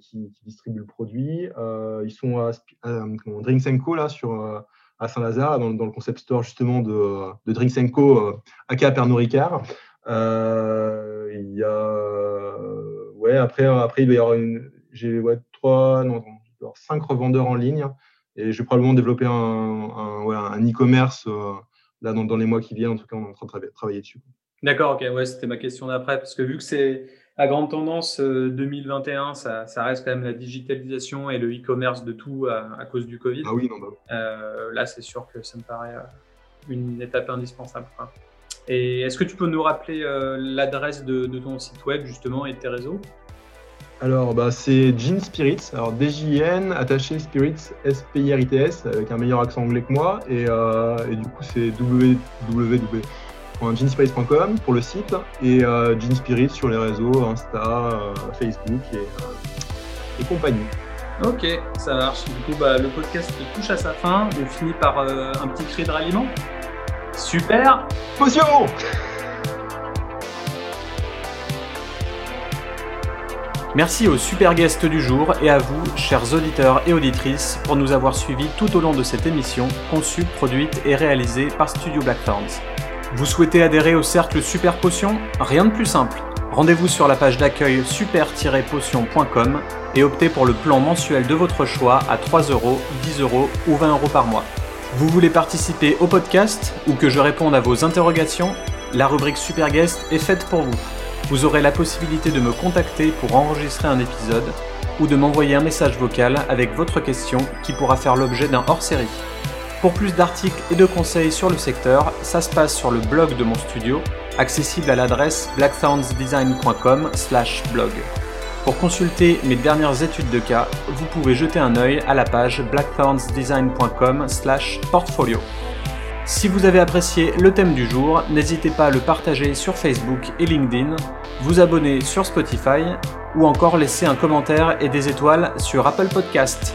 qui, qui distribuent le produit. ils sont à, à, Drinks Co là sur à Saint-Lazare, dans, le concept store justement de, de Drinks Co, euh, aka Pernod Ricard. Euh, il y a, ouais, après, après, il doit y avoir une, j'ai ouais, trois, non, cinq revendeurs en ligne et je vais probablement développer un, e-commerce euh, là dans, dans, les mois qui viennent. En tout cas, on est en train de travailler dessus. D'accord, ok, ouais, c'était ma question d'après parce que vu que c'est la grande tendance 2021, euh, ça, ça, reste quand même la digitalisation et le e-commerce de tout à, cause du Covid. Ah oui, non, bah euh, là, c'est sûr que ça me paraît euh, une étape indispensable. Et est-ce que tu peux nous rappeler l'adresse de, ton site web justement et de tes réseaux? Alors, bah, c'est Gin Spirits. Alors, D-J-N, attaché Spirits, S-P-I-R-I-T-S, avec un meilleur accent anglais que moi. Et, euh, et du coup, c'est www.ginspirits.com pour le site. Et euh, Gin Spirits sur les réseaux, Insta, euh, Facebook et, et compagnie. Ok, ça marche. Du coup, bah, le podcast touche à sa fin. On finit par un petit cri de ralliement. Super Potion Merci aux super guests du jour et à vous, chers auditeurs et auditrices, pour nous avoir suivis tout au long de cette émission, conçue, produite et réalisée par Studio Blackthorns. Vous souhaitez adhérer au cercle Super Potion Rien de plus simple. Rendez-vous sur la page d'accueil super-potion.com et optez pour le plan mensuel de votre choix à 3 euros, 10 euros ou 20 euros par mois. Vous voulez participer au podcast ou que je réponde à vos interrogations? La rubrique Super Guest est faite pour vous vous aurez la possibilité de me contacter pour enregistrer un épisode ou de m'envoyer un message vocal avec votre question qui pourra faire l'objet d'un hors-série. Pour plus d'articles et de conseils sur le secteur, ça se passe sur le blog de mon studio, accessible à l'adresse blackthornsdesign.com/blog. Pour consulter mes dernières études de cas, vous pouvez jeter un œil à la page blackthornsdesign.com/portfolio. Si vous avez apprécié le thème du jour, n'hésitez pas à le partager sur Facebook et LinkedIn, vous abonner sur Spotify ou encore laisser un commentaire et des étoiles sur Apple Podcast.